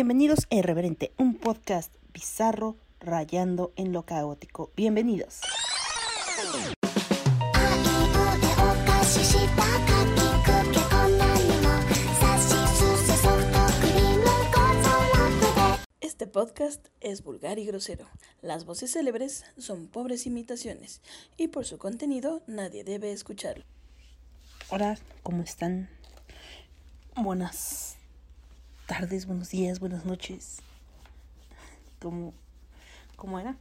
Bienvenidos a Irreverente, un podcast bizarro rayando en lo caótico. Bienvenidos. Este podcast es vulgar y grosero. Las voces célebres son pobres imitaciones y por su contenido nadie debe escucharlo. Hola, ¿cómo están? Buenas tardes, buenos días, buenas noches. ¿Cómo, cómo era?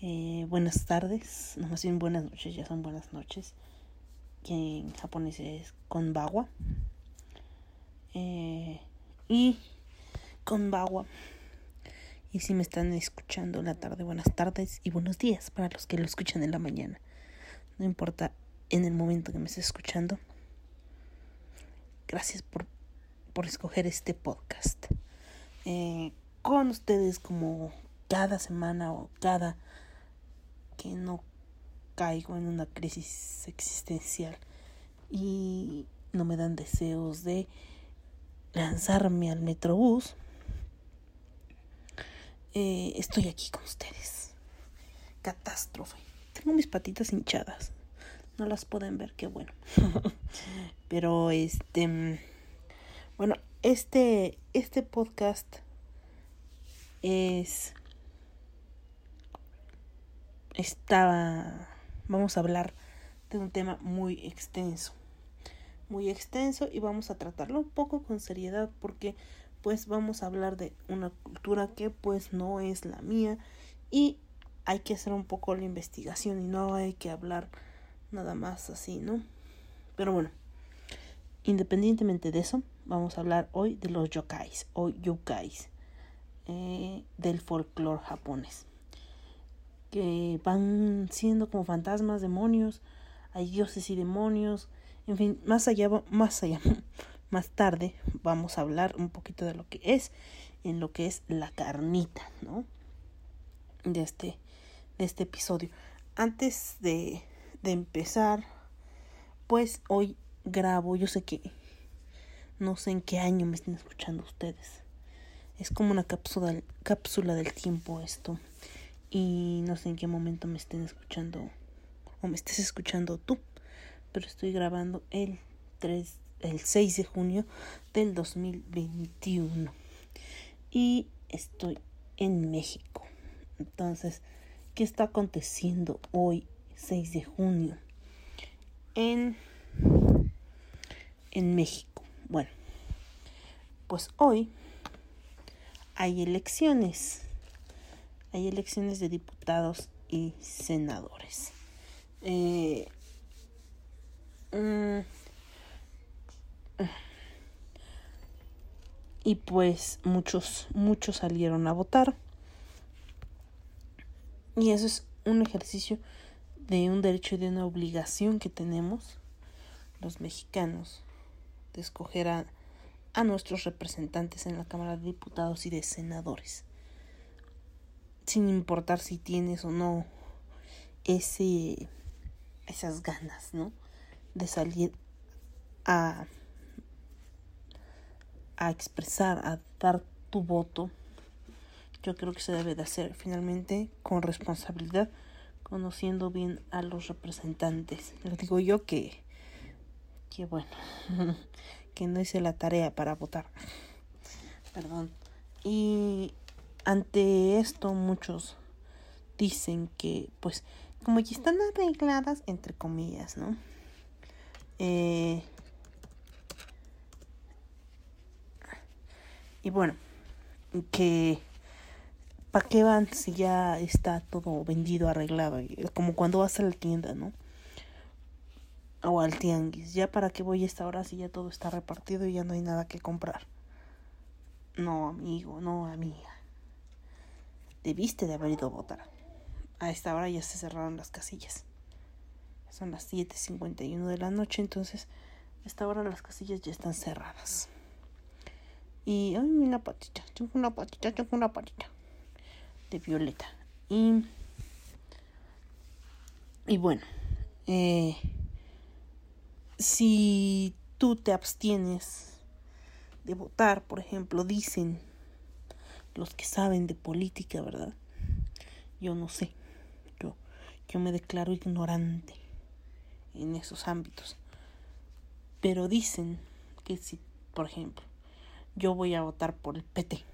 Eh, buenas tardes, no más bien buenas noches, ya son buenas noches. Que en japonés es konbawa. Eh, y konbawa. Y si me están escuchando en la tarde, buenas tardes y buenos días para los que lo escuchan en la mañana. No importa en el momento que me estés escuchando. Gracias por, por escoger este podcast. Eh, con ustedes como cada semana o cada que no caigo en una crisis existencial y no me dan deseos de lanzarme al metrobús. Eh, estoy aquí con ustedes. Catástrofe. Tengo mis patitas hinchadas. No las pueden ver, qué bueno. Pero este bueno, este este podcast es estaba vamos a hablar de un tema muy extenso. Muy extenso y vamos a tratarlo un poco con seriedad porque pues vamos a hablar de una cultura que pues no es la mía y hay que hacer un poco la investigación y no hay que hablar nada más así, ¿no? Pero bueno, independientemente de eso, vamos a hablar hoy de los yokais o yukais eh, del folclore japonés. Que van siendo como fantasmas, demonios, hay dioses y demonios, en fin, más allá, más allá, más tarde vamos a hablar un poquito de lo que es, en lo que es la carnita, ¿no? De este, de este episodio. Antes de, de empezar, pues hoy grabo, yo sé que no sé en qué año me estén escuchando ustedes. Es como una cápsula, cápsula del tiempo esto. Y no sé en qué momento me estén escuchando o me estés escuchando tú. Pero estoy grabando el 3, el 6 de junio del 2021. Y estoy en México. Entonces, ¿qué está aconteciendo hoy 6 de junio en, en México. Bueno, pues hoy hay elecciones. Hay elecciones de diputados y senadores. Eh, mm, y pues muchos, muchos salieron a votar. Y eso es un ejercicio de un derecho y de una obligación que tenemos los mexicanos de escoger a, a nuestros representantes en la Cámara de Diputados y de Senadores. Sin importar si tienes o no ese esas ganas, ¿no? De salir a a expresar, a dar tu voto. Yo creo que se debe de hacer finalmente con responsabilidad conociendo bien a los representantes. Les digo yo que, que bueno, que no hice la tarea para votar. Perdón. Y ante esto muchos dicen que, pues, como ya están arregladas, entre comillas, ¿no? Eh, y bueno, que ¿para qué van si ya está todo vendido, arreglado? Como cuando vas a la tienda, ¿no? O al tianguis. ¿Ya para qué voy a esta hora si ya todo está repartido y ya no hay nada que comprar? No, amigo, no, amiga. Debiste de haber ido a votar. A esta hora ya se cerraron las casillas. Son las 7.51 de la noche, entonces a esta hora las casillas ya están cerradas. Y, ay, una patita, tengo una patita, tengo una patita de Violeta. Y, y bueno, eh, si tú te abstienes de votar, por ejemplo, dicen los que saben de política, ¿verdad? Yo no sé. Yo, yo me declaro ignorante en esos ámbitos. Pero dicen que si, por ejemplo, yo voy a votar por el PT,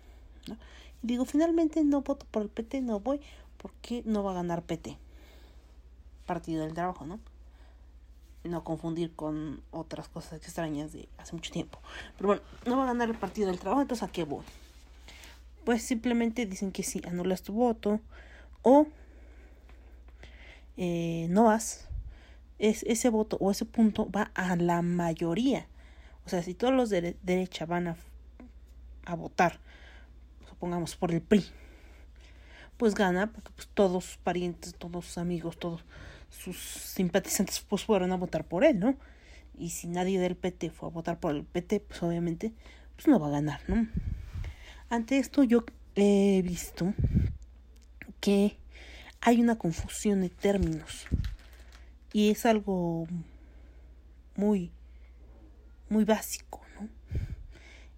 ¿no? Y digo, finalmente no voto por el PT, no voy, porque no va a ganar PT. Partido del Trabajo, ¿no? No confundir con otras cosas extrañas de hace mucho tiempo. Pero bueno, no va a ganar el Partido del Trabajo, entonces ¿a qué voy? Pues simplemente dicen que si anulas tu voto o eh, no vas, es, ese voto o ese punto va a la mayoría. O sea, si todos los de derecha van a, a votar, supongamos por el PRI, pues gana, porque pues, todos sus parientes, todos sus amigos, todos sus simpatizantes pues fueron a votar por él, ¿no? Y si nadie del PT fue a votar por el PT, pues obviamente pues no va a ganar, ¿no? Ante esto yo he visto que hay una confusión de términos y es algo muy muy básico, ¿no?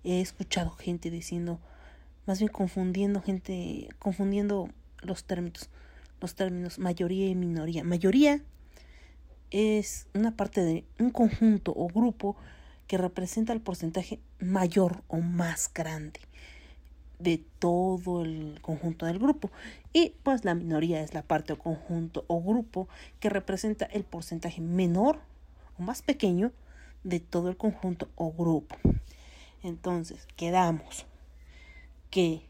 He escuchado gente diciendo, más bien confundiendo gente, confundiendo los términos, los términos mayoría y minoría. Mayoría es una parte de un conjunto o grupo que representa el porcentaje mayor o más grande de todo el conjunto del grupo. Y pues la minoría es la parte o conjunto o grupo que representa el porcentaje menor o más pequeño de todo el conjunto o grupo. Entonces, quedamos que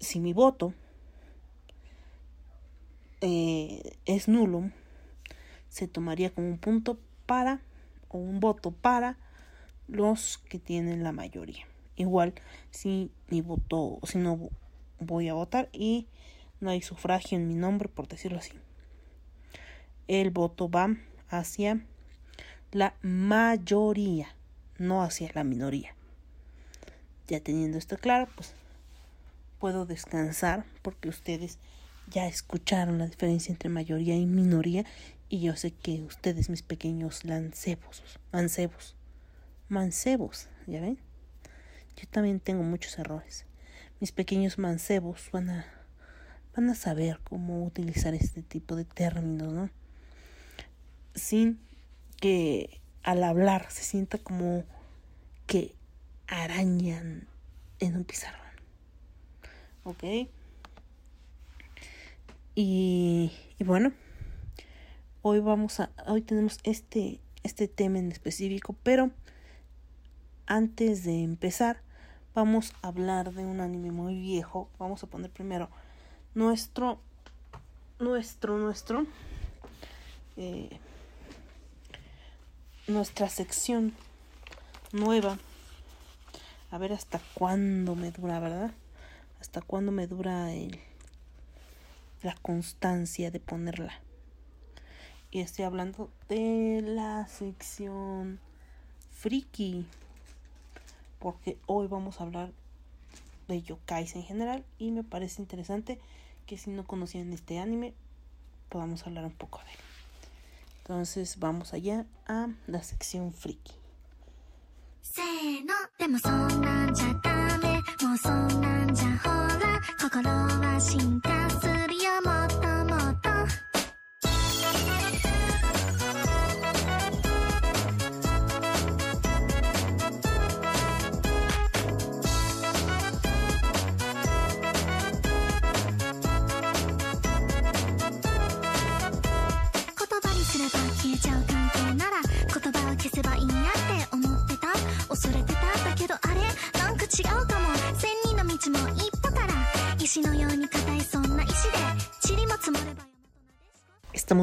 si mi voto eh, es nulo, se tomaría como un punto para o un voto para los que tienen la mayoría. Igual si mi voto, si no voy a votar y no hay sufragio en mi nombre, por decirlo así. El voto va hacia la mayoría, no hacia la minoría. Ya teniendo esto claro, pues puedo descansar porque ustedes ya escucharon la diferencia entre mayoría y minoría y yo sé que ustedes, mis pequeños lancebos, mancebos, mancebos, ¿ya ven? Yo también tengo muchos errores. Mis pequeños mancebos van a, van a saber cómo utilizar este tipo de términos, ¿no? Sin que al hablar se sienta como que arañan en un pizarrón. ¿Ok? Y, bueno, hoy vamos a, hoy tenemos este, este tema en específico, pero antes de empezar, vamos a hablar de un anime muy viejo. Vamos a poner primero nuestro, nuestro, nuestro, eh, nuestra sección nueva. A ver hasta cuándo me dura, ¿verdad? Hasta cuándo me dura el, la constancia de ponerla. Y estoy hablando de la sección friki porque hoy vamos a hablar de yokais en general y me parece interesante que si no conocían este anime podamos hablar un poco de él. Entonces vamos allá a la sección friki.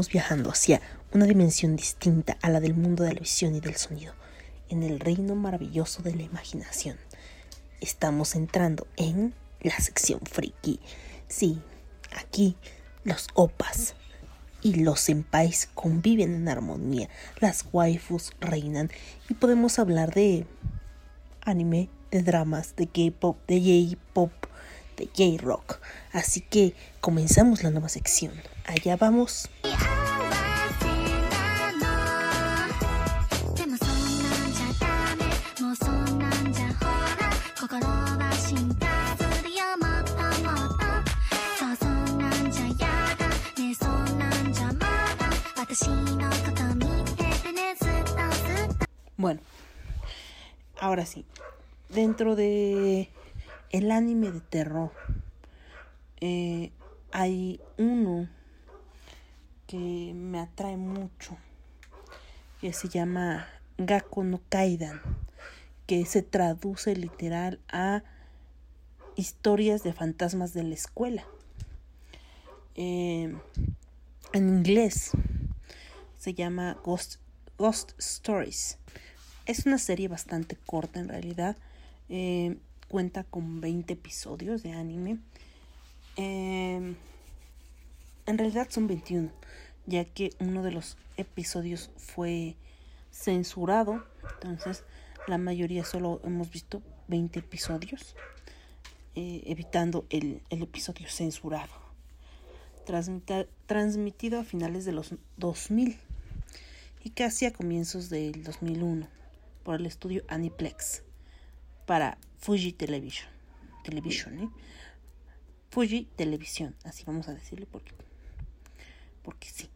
Viajando hacia una dimensión distinta a la del mundo de la visión y del sonido, en el reino maravilloso de la imaginación. Estamos entrando en la sección friki. Sí, aquí los opas y los senpais conviven en armonía, las waifus reinan y podemos hablar de anime, de dramas, de K-pop, de J-pop, de J-rock. Así que comenzamos la nueva sección allá vamos. Bueno, ahora sí, dentro de el anime de terror eh, hay uno que me atrae mucho que se llama Gaku no Kaidan que se traduce literal a historias de fantasmas de la escuela. Eh, en inglés se llama Ghost, Ghost Stories. Es una serie bastante corta en realidad. Eh, cuenta con 20 episodios de anime. Eh, en realidad son 21 ya que uno de los episodios fue censurado entonces la mayoría solo hemos visto 20 episodios eh, evitando el, el, episodio censurado Transmita, transmitido a finales de los 2000 y casi a comienzos del 2001 por el estudio Aniplex para Fuji Television Television ¿eh? Fuji Televisión así vamos a decirle porque porque sí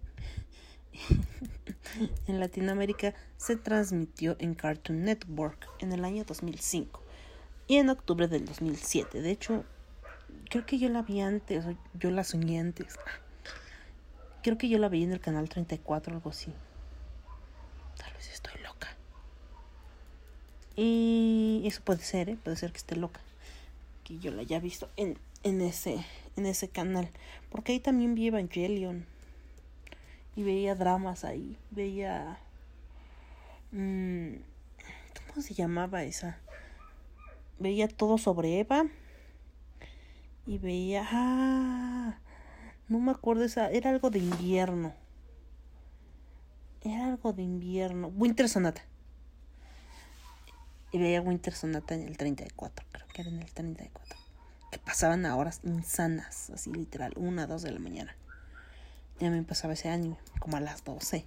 en Latinoamérica se transmitió en Cartoon Network en el año 2005 y en octubre del 2007. De hecho, creo que yo la vi antes, yo la soñé antes. Creo que yo la vi en el canal 34 algo así. Tal vez estoy loca. Y eso puede ser, ¿eh? puede ser que esté loca. Que yo la haya visto en, en, ese, en ese canal. Porque ahí también vi Evangelion y veía dramas ahí, veía... Mmm, ¿Cómo se llamaba esa? Veía todo sobre Eva y veía... Ah, no me acuerdo esa, era algo de invierno. Era algo de invierno. Winter Sonata. Y veía Winter Sonata en el 34, creo que era en el 34. Que pasaban a horas insanas, así literal, una, dos de la mañana. Ya me pasaba ese anime, como a las 12.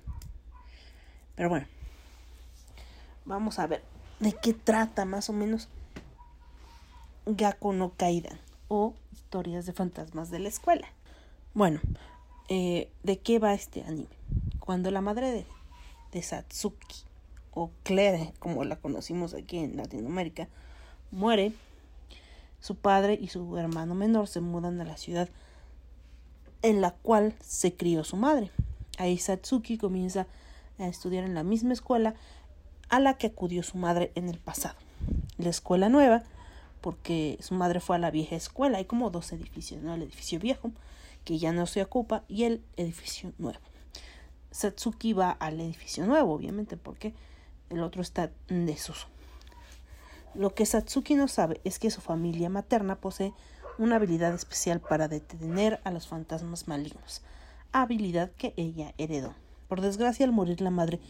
Pero bueno, vamos a ver de qué trata más o menos Gakko no Kaidan o historias de fantasmas de la escuela. Bueno, eh, ¿de qué va este anime? Cuando la madre de, de Satsuki, o Claire, como la conocimos aquí en Latinoamérica, muere, su padre y su hermano menor se mudan a la ciudad en la cual se crió su madre. Ahí Satsuki comienza a estudiar en la misma escuela a la que acudió su madre en el pasado. La escuela nueva, porque su madre fue a la vieja escuela. Hay como dos edificios, ¿no? El edificio viejo, que ya no se ocupa, y el edificio nuevo. Satsuki va al edificio nuevo, obviamente, porque el otro está en desuso. Lo que Satsuki no sabe es que su familia materna posee una habilidad especial para detener a los fantasmas malignos, habilidad que ella heredó. Por desgracia, al morir la madre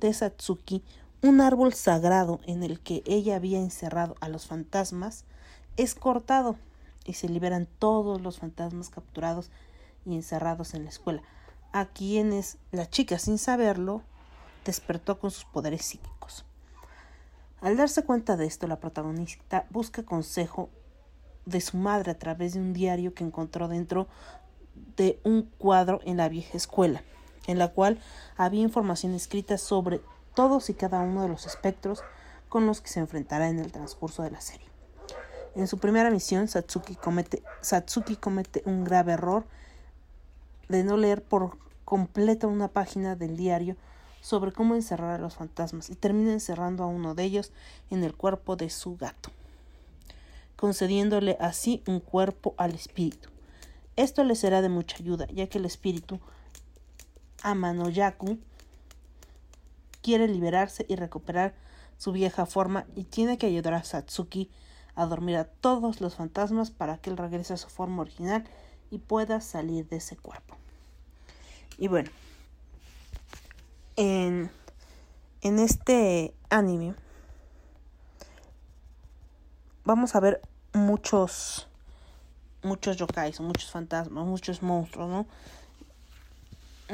de Satsuki, un árbol sagrado en el que ella había encerrado a los fantasmas es cortado y se liberan todos los fantasmas capturados y encerrados en la escuela, a quienes la chica, sin saberlo, despertó con sus poderes psíquicos. Al darse cuenta de esto, la protagonista busca consejo de su madre a través de un diario que encontró dentro de un cuadro en la vieja escuela, en la cual había información escrita sobre todos y cada uno de los espectros con los que se enfrentará en el transcurso de la serie. En su primera misión, Satsuki comete, Satsuki comete un grave error de no leer por completo una página del diario sobre cómo encerrar a los fantasmas y termina encerrando a uno de ellos en el cuerpo de su gato concediéndole así un cuerpo al espíritu. Esto le será de mucha ayuda, ya que el espíritu Amanoyaku quiere liberarse y recuperar su vieja forma y tiene que ayudar a Satsuki a dormir a todos los fantasmas para que él regrese a su forma original y pueda salir de ese cuerpo. Y bueno, en, en este anime vamos a ver muchos muchos yokais, muchos fantasmas, muchos monstruos, ¿no?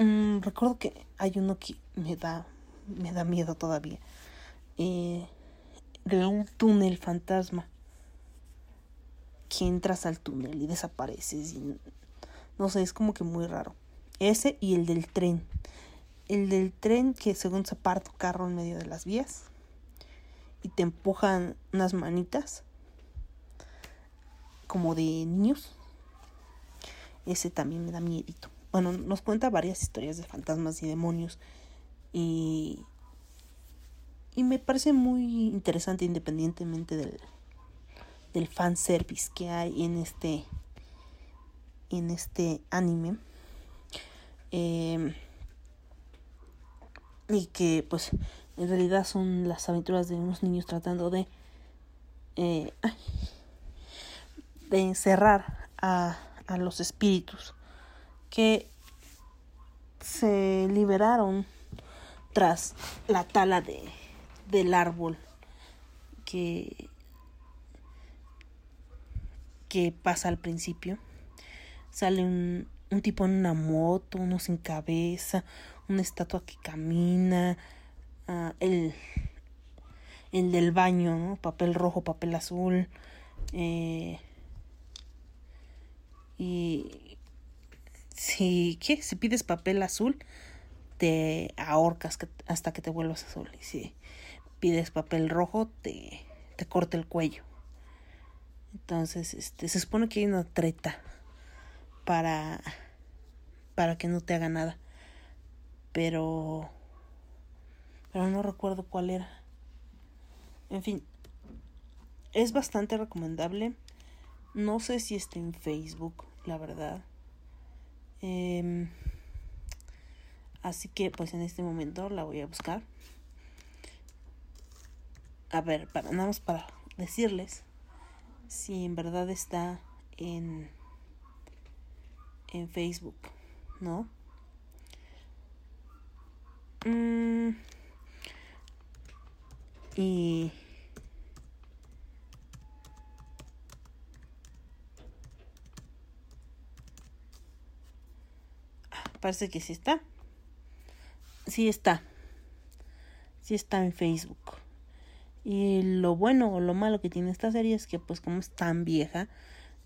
Mm, recuerdo que hay uno que me da me da miedo todavía. Eh, de un túnel fantasma que entras al túnel y desapareces y no sé, es como que muy raro. Ese y el del tren. El del tren que según se parte carro en medio de las vías y te empujan unas manitas como de niños. Ese también me da miedito. Bueno, nos cuenta varias historias de fantasmas y demonios y y me parece muy interesante independientemente del del fanservice que hay en este en este anime eh, y que pues en realidad son las aventuras de unos niños tratando de eh, de encerrar a, a los espíritus que se liberaron tras la tala de, del árbol que que pasa al principio. Sale un, un tipo en una moto, uno sin cabeza, una estatua que camina, ah, el, el del baño, ¿no? papel rojo, papel azul. eh, y si, ¿qué? si pides papel azul, te ahorcas hasta que te vuelvas azul. Y si pides papel rojo, te, te corta el cuello. Entonces, este, se supone que hay una treta para, para que no te haga nada. Pero, pero no recuerdo cuál era. En fin, es bastante recomendable. No sé si está en Facebook, la verdad. Em, así que, pues en este momento la voy a buscar. A ver, para, nada más para decirles si en verdad está en, en Facebook, ¿no? Mm, y Ah, parece que sí está. Sí está. Sí está en Facebook. Y lo bueno o lo malo que tiene esta serie es que pues como es tan vieja,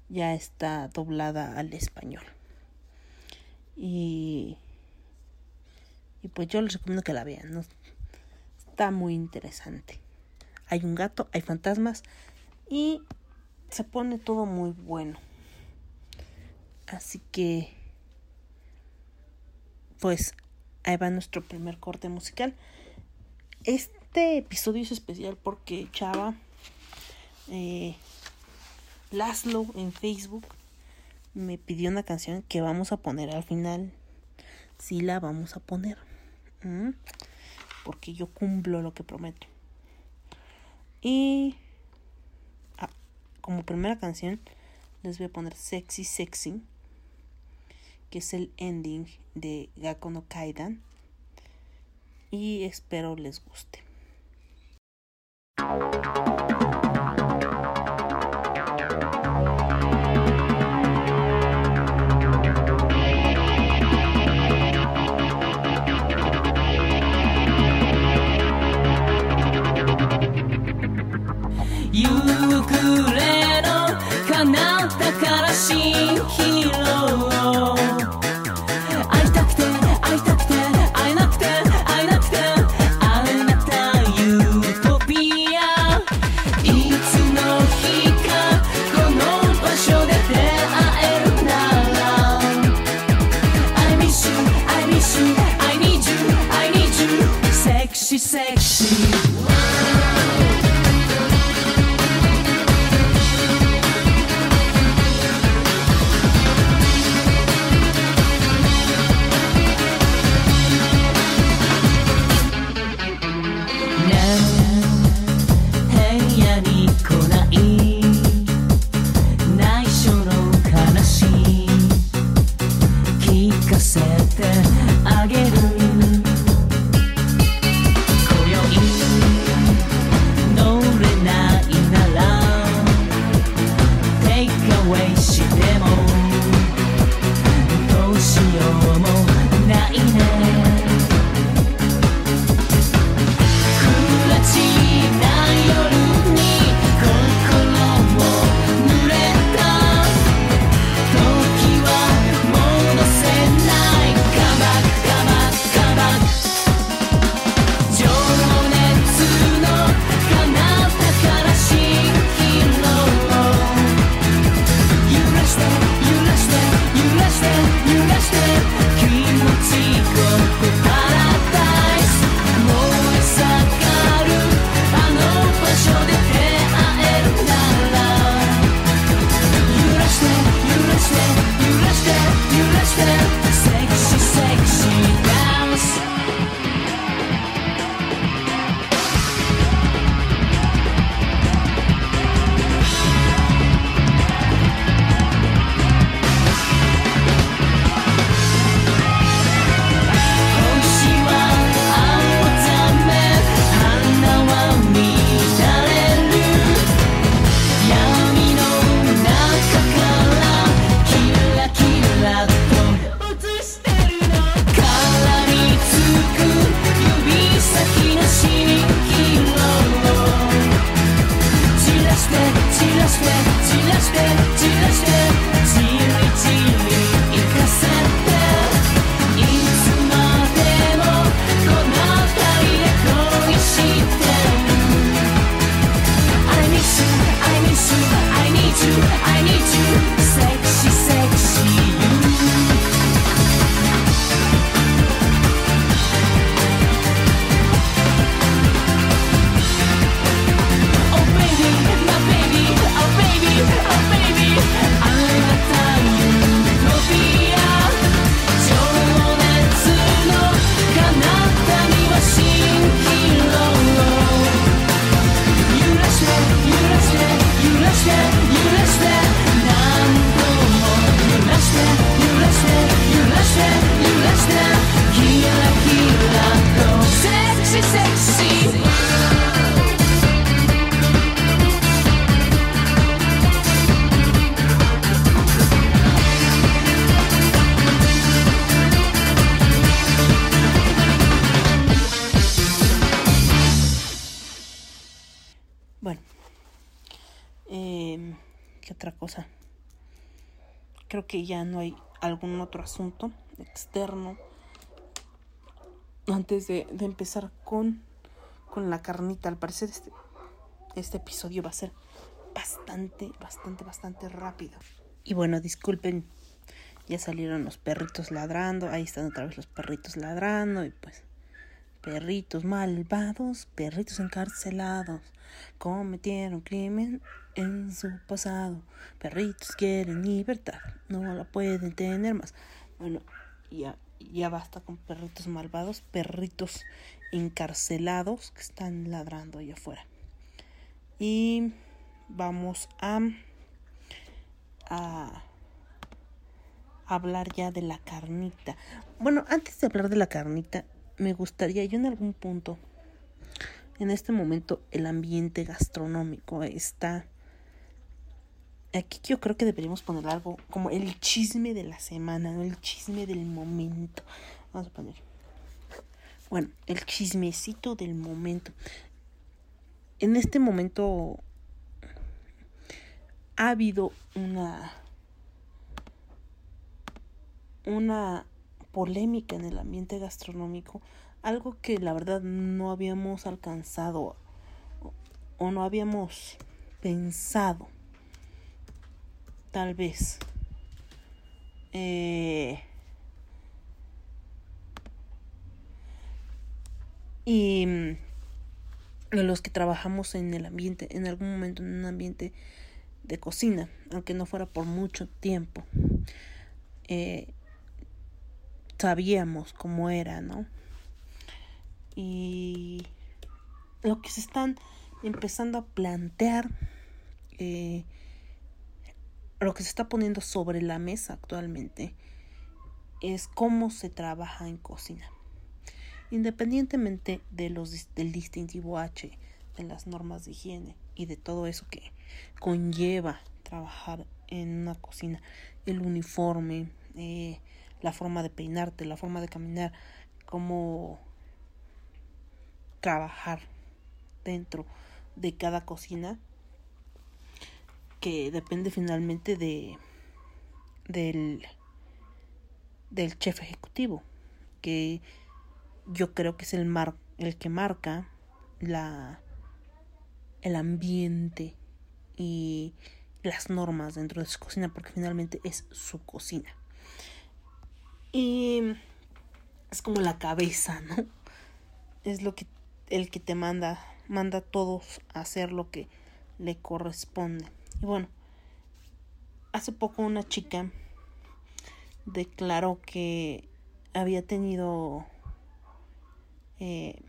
ya está doblada al español. Y, y pues yo les recomiendo que la vean. ¿no? Está muy interesante. Hay un gato, hay fantasmas y se pone todo muy bueno. Así que pues ahí va nuestro primer corte musical. Este episodio es especial porque Chava, eh, Laszlo en Facebook, me pidió una canción que vamos a poner al final. Sí la vamos a poner. Porque yo cumplo lo que prometo. Y ah, como primera canción les voy a poner Sexy Sexy que es el ending de Gakko no Kaidan. Y espero les guste. Sexy ya no hay algún otro asunto externo antes de, de empezar con, con la carnita. Al parecer este, este episodio va a ser bastante, bastante, bastante rápido. Y bueno, disculpen, ya salieron los perritos ladrando. Ahí están otra vez los perritos ladrando. Y pues, perritos malvados, perritos encarcelados, cometieron crimen en su pasado. Perritos quieren libertad, no la pueden tener más. Bueno, ya, ya basta con perritos malvados, perritos encarcelados que están ladrando allá afuera. Y vamos a, a hablar ya de la carnita. Bueno, antes de hablar de la carnita, me gustaría yo en algún punto, en este momento, el ambiente gastronómico está... Aquí yo creo que deberíamos poner algo como el chisme de la semana, ¿no? el chisme del momento. Vamos a poner. Bueno, el chismecito del momento. En este momento ha habido una una polémica en el ambiente gastronómico, algo que la verdad no habíamos alcanzado o, no habíamos pensado, tal vez. Eh, y mm, los que trabajamos en el ambiente, en algún momento en un ambiente de cocina, aunque no fuera por mucho tiempo. Eh, sabíamos cómo era, ¿no? Y lo que se están empezando a plantear, eh, lo que se está poniendo sobre la mesa actualmente, es cómo se trabaja en cocina. Independientemente de los, del distintivo H, de las normas de higiene y de todo eso que conlleva trabajar en una cocina, el uniforme, eh, la forma de peinarte, la forma de caminar, cómo trabajar dentro de cada cocina que depende finalmente de del del chef ejecutivo que yo creo que es el mar el que marca la el ambiente y las normas dentro de su cocina porque finalmente es su cocina y es como la cabeza, ¿no? Es lo que el que te manda, manda a todos a hacer lo que le corresponde. Y bueno, hace poco una chica declaró que había tenido eh,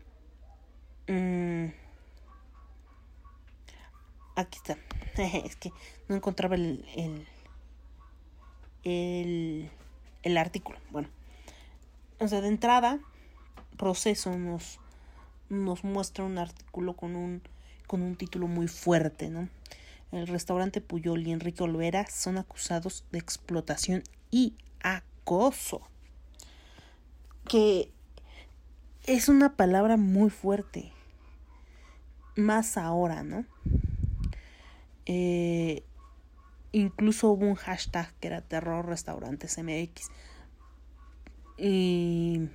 mm, aquí está es que no encontraba el el, el el artículo. Bueno, o sea, de entrada, proceso nos, nos muestra un artículo con un, con un título muy fuerte, ¿no? El restaurante Puyol y Enrique Olvera son acusados de explotación y acoso. Que es una palabra muy fuerte. Más ahora, ¿no? Eh, Incluso hubo un hashtag que era terror restaurantes MX. Y,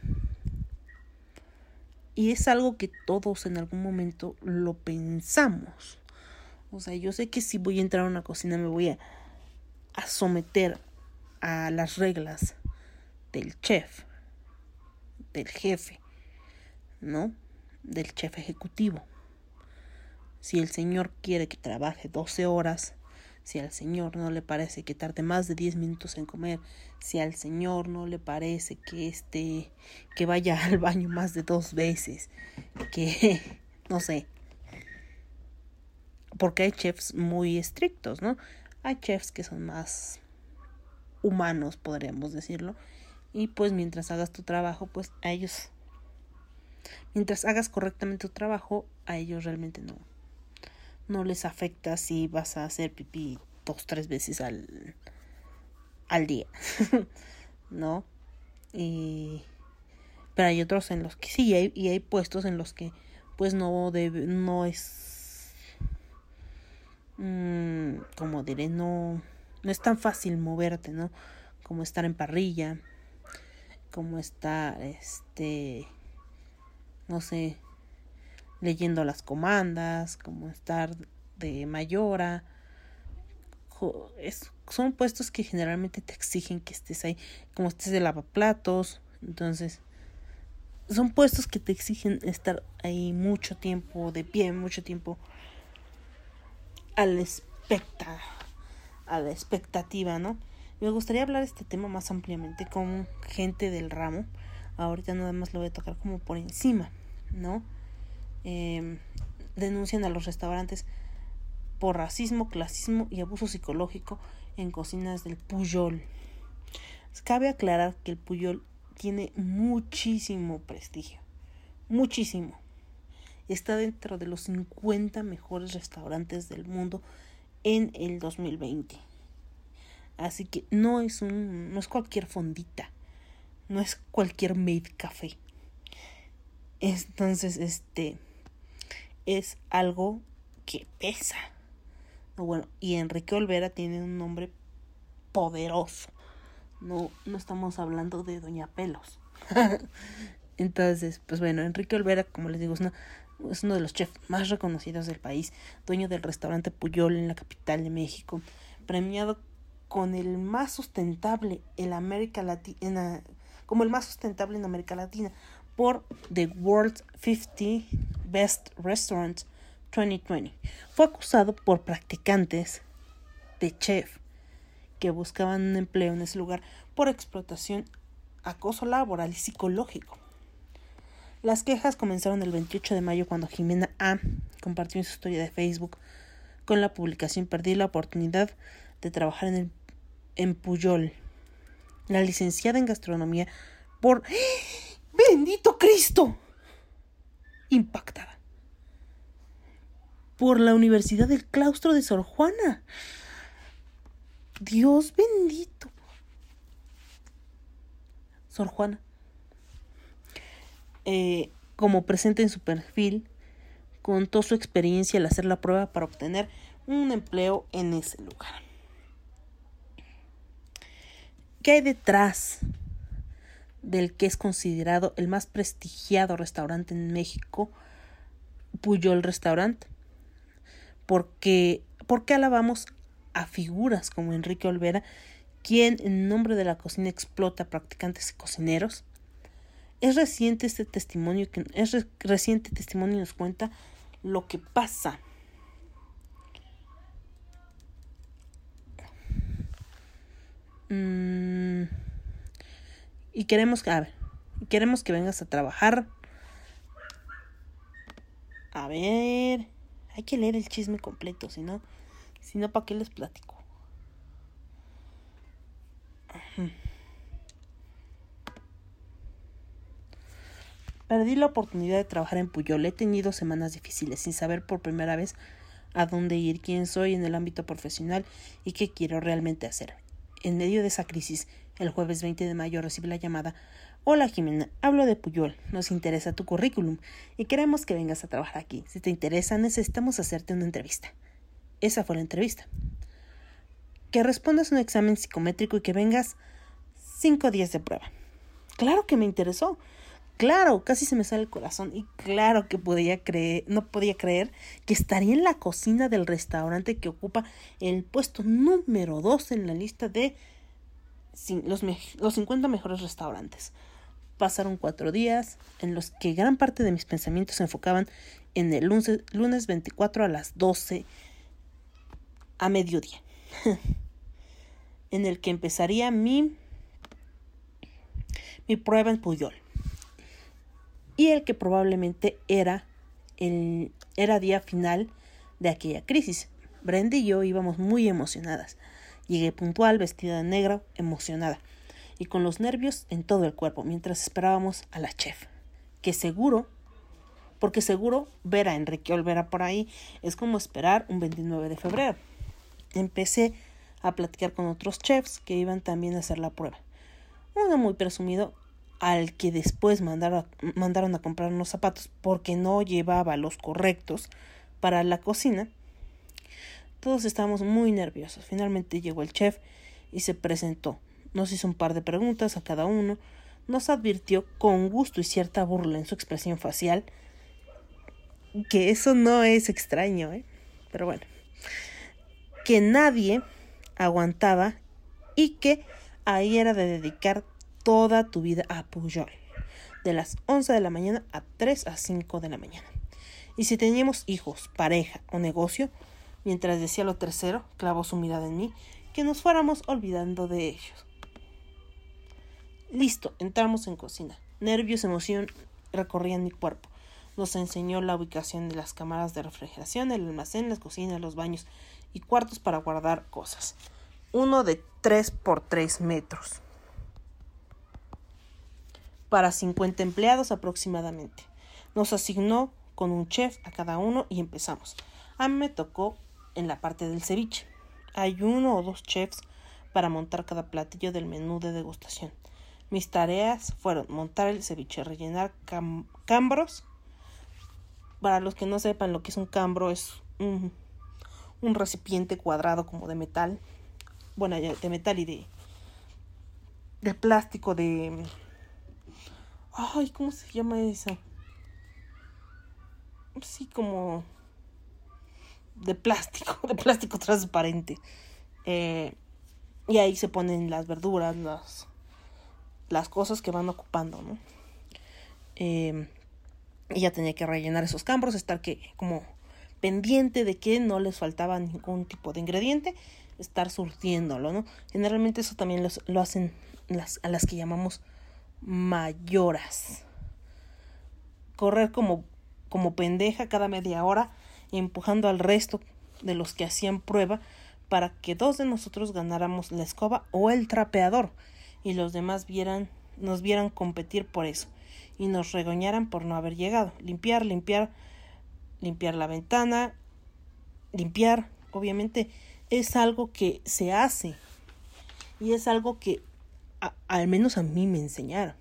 y es algo que todos en algún momento lo pensamos. O sea, yo sé que si voy a entrar a una cocina me voy a, a someter a las reglas del chef, del jefe, ¿no? Del chef ejecutivo. Si el señor quiere que trabaje 12 horas, si al Señor no le parece que tarde más de 10 minutos en comer, si al Señor no le parece que este que vaya al baño más de dos veces, que no sé. Porque hay chefs muy estrictos, ¿no? Hay chefs que son más humanos, podríamos decirlo. Y pues mientras hagas tu trabajo, pues a ellos mientras hagas correctamente tu trabajo, a ellos realmente no no les afecta si vas a hacer pipí dos, tres veces al, al día, ¿no? Y, pero hay otros en los que sí, hay, y hay puestos en los que pues no no es, mmm, como diré, no, no es tan fácil moverte, ¿no? Como estar en parrilla, como estar, este, no sé, leyendo las comandas, como estar de mayora. Es, son puestos que generalmente te exigen que estés ahí, como estés de lavaplatos, entonces son puestos que te exigen estar ahí mucho tiempo de pie, mucho tiempo a la a la expectativa, ¿no? Me gustaría hablar este tema más ampliamente con gente del ramo. Ahorita nada más lo voy a tocar como por encima, ¿no? Em, denuncian a los restaurantes por racismo, clasismo y abuso psicológico en cocinas del Puyol. Cabe aclarar que el Puyol tiene muchísimo prestigio, muchísimo. Está dentro de los 50 mejores restaurantes del mundo en el 2020. Así que no es un no es cualquier fondita, no es cualquier made café. Entonces, este es algo que pesa. No, Bueno, y Enrique Olvera tiene un nombre poderoso. No, no estamos hablando de Doña Pelos. Entonces, pues bueno, Enrique Olvera, como les digo, es, una- es uno de los chefs más reconocidos del país, dueño del restaurante Puyol en la capital de México, premiado con el más sustentable en América Latina, como el más sustentable en América Latina por The World 50 Best Restaurants 2020. Fue acusado por practicantes de chef que buscaban un empleo en ese lugar por explotación, acoso laboral y psicológico. Las quejas comenzaron el 28 de mayo cuando Jimena A. compartió en su historia de Facebook con la publicación Perdí la oportunidad de trabajar en, el, en Puyol. La licenciada en gastronomía por... ¡Bendito Cristo! Impactada. Por la Universidad del Claustro de Sor Juana. Dios bendito. Sor Juana. Eh, como presenta en su perfil, contó su experiencia al hacer la prueba para obtener un empleo en ese lugar. ¿Qué hay detrás del que es considerado el más prestigiado restaurante en México, Puyol Restaurant? Porque, ¿Por qué alabamos a figuras como Enrique Olvera, quien en nombre de la cocina explota practicantes y cocineros? Es reciente este testimonio que es re- reciente testimonio nos cuenta lo que pasa. Mm, y queremos que, a ver, queremos que vengas a trabajar. A ver, hay que leer el chisme completo, si no, si no, ¿para qué les platico? Perdí la oportunidad de trabajar en Puyol. He tenido semanas difíciles sin saber por primera vez a dónde ir, quién soy en el ámbito profesional y qué quiero realmente hacer. En medio de esa crisis, el jueves 20 de mayo recibí la llamada. Hola Jimena, hablo de Puyol. Nos interesa tu currículum y queremos que vengas a trabajar aquí. Si te interesa, necesitamos hacerte una entrevista. Esa fue la entrevista. Que respondas un examen psicométrico y que vengas cinco días de prueba. Claro que me interesó. Claro, casi se me sale el corazón y claro que podía creer, no podía creer que estaría en la cocina del restaurante que ocupa el puesto número 2 en la lista de los, los 50 mejores restaurantes. Pasaron cuatro días en los que gran parte de mis pensamientos se enfocaban en el lunes, lunes 24 a las 12 a mediodía, en el que empezaría mi, mi prueba en Puyol y el que probablemente era el era día final de aquella crisis. Brenda y yo íbamos muy emocionadas. Llegué puntual, vestida de negro, emocionada y con los nervios en todo el cuerpo mientras esperábamos a la chef, que seguro, porque seguro ver a Enrique Olvera por ahí es como esperar un 29 de febrero. Empecé a platicar con otros chefs que iban también a hacer la prueba. Uno muy presumido al que después mandaron a, mandaron a comprar unos zapatos porque no llevaba los correctos para la cocina. Todos estábamos muy nerviosos. Finalmente llegó el chef y se presentó. Nos hizo un par de preguntas a cada uno. Nos advirtió con gusto y cierta burla en su expresión facial que eso no es extraño, ¿eh? Pero bueno, que nadie aguantaba y que ahí era de dedicar toda tu vida a Puyol, de las 11 de la mañana a 3 a 5 de la mañana. Y si teníamos hijos, pareja o negocio, mientras decía lo tercero, clavó su mirada en mí, que nos fuéramos olvidando de ellos. Listo, entramos en cocina. Nervios, emoción recorrían mi cuerpo. Nos enseñó la ubicación de las cámaras de refrigeración, el almacén, las cocinas, los baños y cuartos para guardar cosas. Uno de 3 por 3 metros. Para 50 empleados aproximadamente. Nos asignó con un chef a cada uno y empezamos. A mí me tocó en la parte del ceviche. Hay uno o dos chefs para montar cada platillo del menú de degustación. Mis tareas fueron montar el ceviche, rellenar cam- cambros. Para los que no sepan lo que es un cambro, es un, un recipiente cuadrado como de metal. Bueno, de metal y de, de plástico, de... Ay, ¿cómo se llama eso? Sí, como... De plástico, de plástico transparente. Eh, y ahí se ponen las verduras, las las cosas que van ocupando, ¿no? Eh, y ya tenía que rellenar esos cambros, estar que como pendiente de que no les faltaba ningún tipo de ingrediente, estar surtiéndolo, ¿no? Generalmente eso también los- lo hacen las, a las que llamamos mayoras. Correr como, como pendeja cada media hora, empujando al resto de los que hacían prueba para que dos de nosotros ganáramos la escoba o el trapeador y los demás vieran, nos vieran competir por eso y nos regañaran por no haber llegado. Limpiar, limpiar, limpiar la ventana, limpiar, obviamente es algo que se hace y es algo que al menos a mí me enseñaron.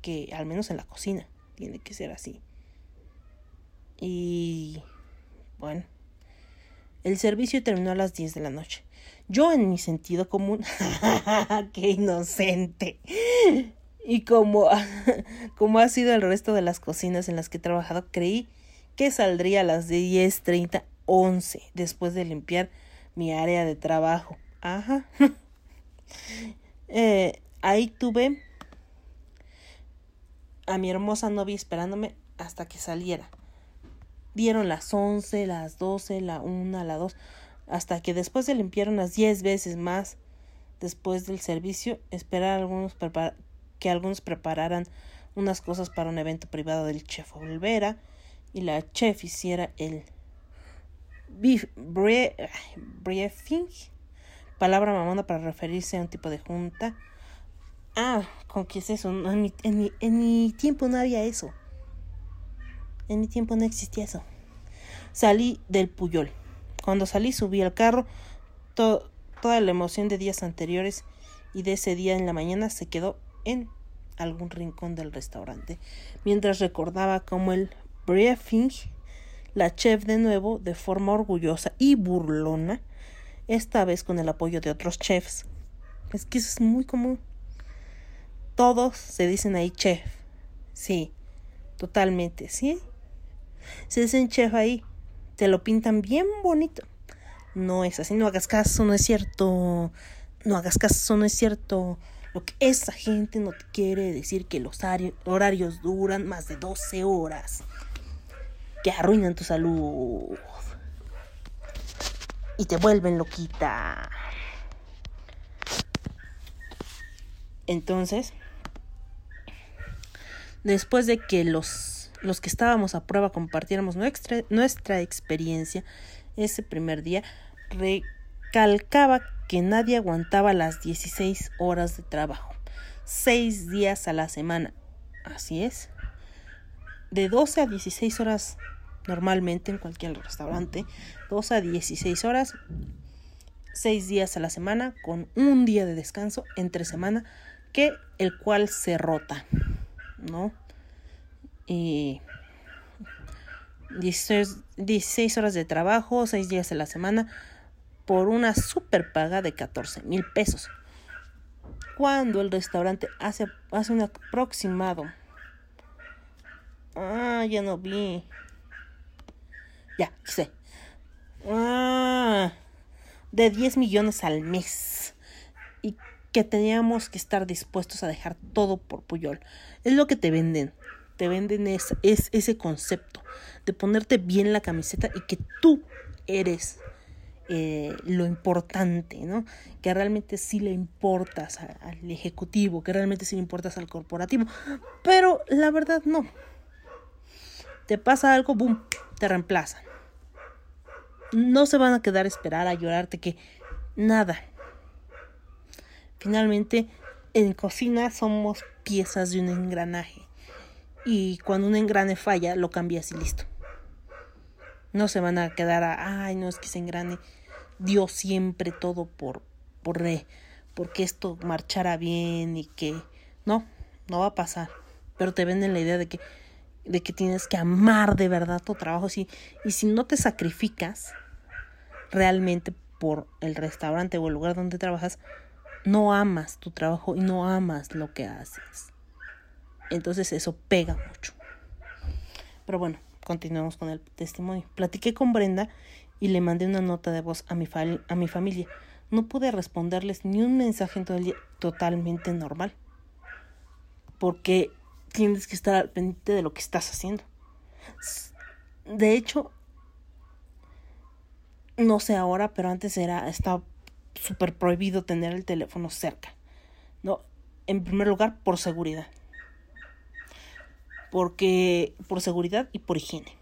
Que al menos en la cocina tiene que ser así. Y bueno, el servicio terminó a las 10 de la noche. Yo en mi sentido común, qué inocente. Y como, como ha sido el resto de las cocinas en las que he trabajado, creí que saldría a las 10.30, 11, después de limpiar mi área de trabajo. Ajá. Eh, ahí tuve a mi hermosa novia esperándome hasta que saliera. Dieron las 11, las 12, la 1, la 2, hasta que después de limpiar unas 10 veces más después del servicio, esperar a algunos que algunos prepararan unas cosas para un evento privado del chef Olvera y la chef hiciera el briefing, palabra mamona para referirse a un tipo de junta. Ah, ¿con qué es eso? En, mi, en, mi, en mi tiempo no había eso. En mi tiempo no existía eso. Salí del Puyol. Cuando salí subí al carro. To- toda la emoción de días anteriores y de ese día en la mañana se quedó en algún rincón del restaurante. Mientras recordaba cómo el briefing, la chef de nuevo, de forma orgullosa y burlona, esta vez con el apoyo de otros chefs. Es que eso es muy común. Todos se dicen ahí chef. Sí, totalmente, ¿sí? Se dicen chef ahí. Te lo pintan bien bonito. No es así, no hagas caso, no es cierto. No hagas caso, no es cierto. Lo que esa gente no te quiere decir que los ari- horarios duran más de 12 horas. Que arruinan tu salud. Y te vuelven loquita. Entonces, después de que los, los que estábamos a prueba compartiéramos nuestra, nuestra experiencia ese primer día, recalcaba que nadie aguantaba las 16 horas de trabajo, seis días a la semana. Así es. De 12 a 16 horas normalmente en cualquier restaurante, 12 a 16 horas, seis días a la semana con un día de descanso entre semana que el cual se rota, ¿no? Y 16, 16 horas de trabajo, 6 días a la semana, por una super paga de 14 mil pesos. Cuando el restaurante hace, hace un aproximado. Ah, ya no vi. Ya, sé. Ah, de 10 millones al mes. Y que teníamos que estar dispuestos a dejar todo por Puyol. Es lo que te venden. Te venden es, es ese concepto de ponerte bien la camiseta y que tú eres eh, lo importante, ¿no? Que realmente sí le importas al ejecutivo, que realmente sí le importas al corporativo. Pero la verdad no. Te pasa algo, boom, te reemplazan. No se van a quedar a esperar a llorarte que nada. Finalmente, en cocina somos piezas de un engranaje. Y cuando un engrane falla, lo cambias y listo. No se van a quedar a, ay, no es que se engrane. Dio siempre todo por, por re, porque esto marchara bien y que no, no va a pasar. Pero te venden la idea de que, de que tienes que amar de verdad tu trabajo. Si, y si no te sacrificas realmente por el restaurante o el lugar donde trabajas, no amas tu trabajo y no amas lo que haces. Entonces eso pega mucho. Pero bueno, continuemos con el testimonio. Platiqué con Brenda y le mandé una nota de voz a mi, a mi familia. No pude responderles ni un mensaje en todo el día totalmente normal. Porque tienes que estar al pendiente de lo que estás haciendo. De hecho, no sé ahora, pero antes era estaba súper prohibido tener el teléfono cerca. No, en primer lugar por seguridad. Porque por seguridad y por higiene.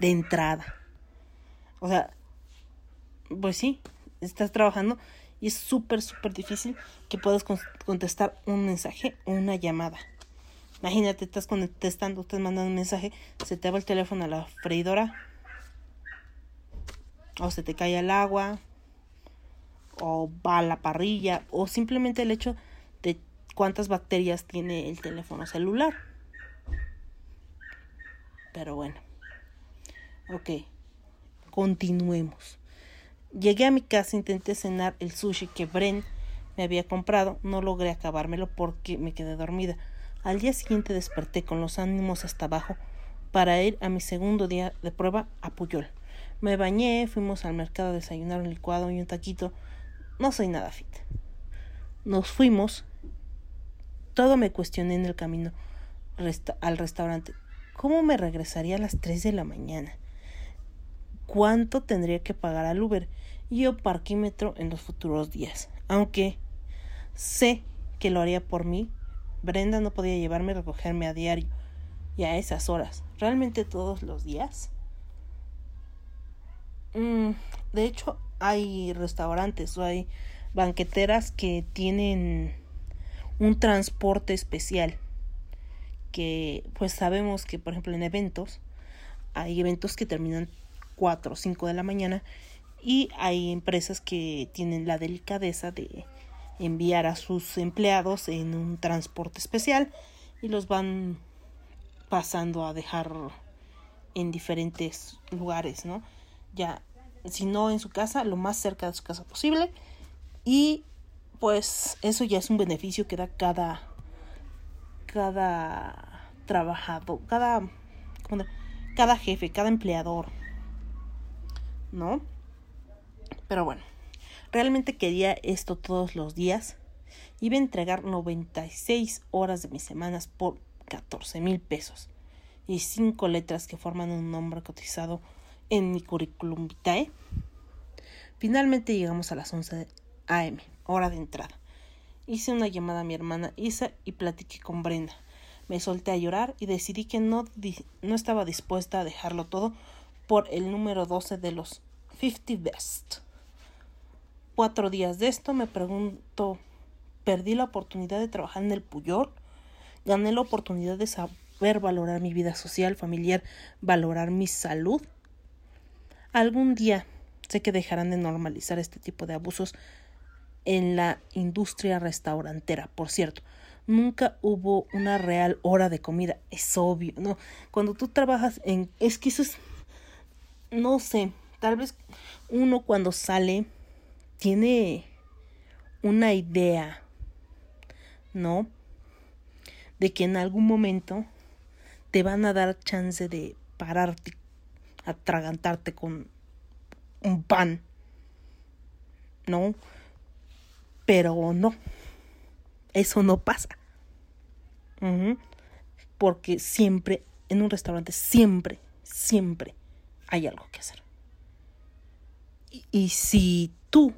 De entrada. O sea, pues sí, estás trabajando y es súper, súper difícil que puedas con- contestar un mensaje o una llamada. Imagínate, estás contestando, estás mandando un mensaje, se te va el teléfono a la freidora, o se te cae el agua, o va a la parrilla, o simplemente el hecho de cuántas bacterias tiene el teléfono celular. Pero bueno. Ok. Continuemos. Llegué a mi casa, intenté cenar el sushi que Bren me había comprado. No logré acabármelo porque me quedé dormida. Al día siguiente desperté con los ánimos hasta abajo para ir a mi segundo día de prueba a Puyol. Me bañé, fuimos al mercado a desayunar un licuado y un taquito. No soy nada fit. Nos fuimos. Todo me cuestioné en el camino al restaurante. ¿Cómo me regresaría a las 3 de la mañana? ¿Cuánto tendría que pagar al Uber? Y o parquímetro en los futuros días. Aunque sé que lo haría por mí, Brenda no podía llevarme a recogerme a diario y a esas horas. ¿Realmente todos los días? Mm, de hecho, hay restaurantes o hay banqueteras que tienen un transporte especial. Que pues sabemos que, por ejemplo, en eventos, hay eventos que terminan 4 o 5 de la mañana y hay empresas que tienen la delicadeza de enviar a sus empleados en un transporte especial y los van pasando a dejar en diferentes lugares, ¿no? Ya, si no en su casa, lo más cerca de su casa posible. Y pues eso ya es un beneficio que da cada cada trabajador, cada ¿cómo de- cada jefe, cada empleador. ¿No? Pero bueno, realmente quería esto todos los días. Iba a entregar 96 horas de mis semanas por 14 mil pesos y cinco letras que forman un nombre cotizado en mi currículum vitae. Finalmente llegamos a las 11 am, hora de entrada. Hice una llamada a mi hermana Isa y platiqué con Brenda. Me solté a llorar y decidí que no, no estaba dispuesta a dejarlo todo por el número 12 de los 50 Best. Cuatro días de esto me pregunto, ¿perdí la oportunidad de trabajar en el Puyol? ¿Gané la oportunidad de saber valorar mi vida social, familiar, valorar mi salud? Algún día sé que dejarán de normalizar este tipo de abusos en la industria restaurantera. Por cierto, nunca hubo una real hora de comida, es obvio, ¿no? Cuando tú trabajas en, es que no sé, tal vez uno cuando sale tiene una idea, ¿no? De que en algún momento te van a dar chance de pararte, atragantarte con un pan, ¿no? Pero no, eso no pasa. Porque siempre, en un restaurante, siempre, siempre hay algo que hacer. Y si tú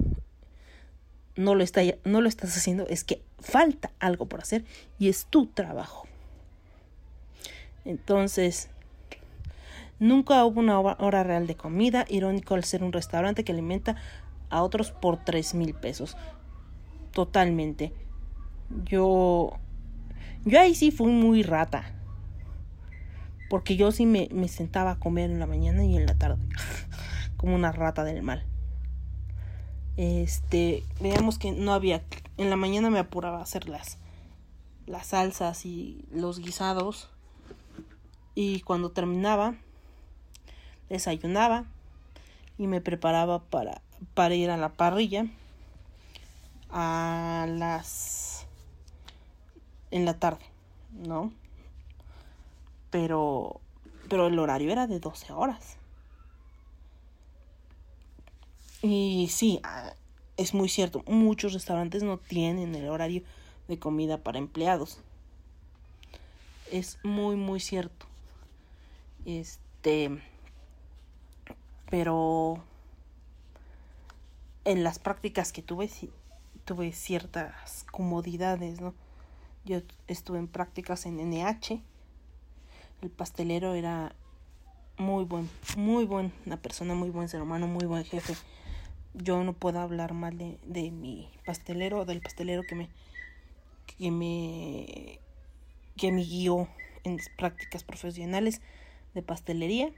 no lo, no lo estás haciendo, es que falta algo por hacer y es tu trabajo. Entonces, nunca hubo una hora real de comida, irónico al ser un restaurante que alimenta a otros por tres mil pesos. Totalmente. Yo, yo ahí sí fui muy rata. Porque yo sí me sentaba a comer en la mañana y en la tarde. Como una rata del mal. Este, veamos que no había. En la mañana me apuraba a hacer las, las salsas y los guisados. Y cuando terminaba, desayunaba y me preparaba para, para ir a la parrilla a las en la tarde, ¿no? Pero pero el horario era de 12 horas. Y sí, ah, es muy cierto, muchos restaurantes no tienen el horario de comida para empleados. Es muy muy cierto. Este pero en las prácticas que tuve sí tuve ciertas comodidades, ¿no? Yo estuve en prácticas en NH. El pastelero era muy buen, muy buena persona, muy buen ser humano, muy buen jefe. Yo no puedo hablar mal de, de mi pastelero, del pastelero que me que me que me guió en prácticas profesionales de pastelería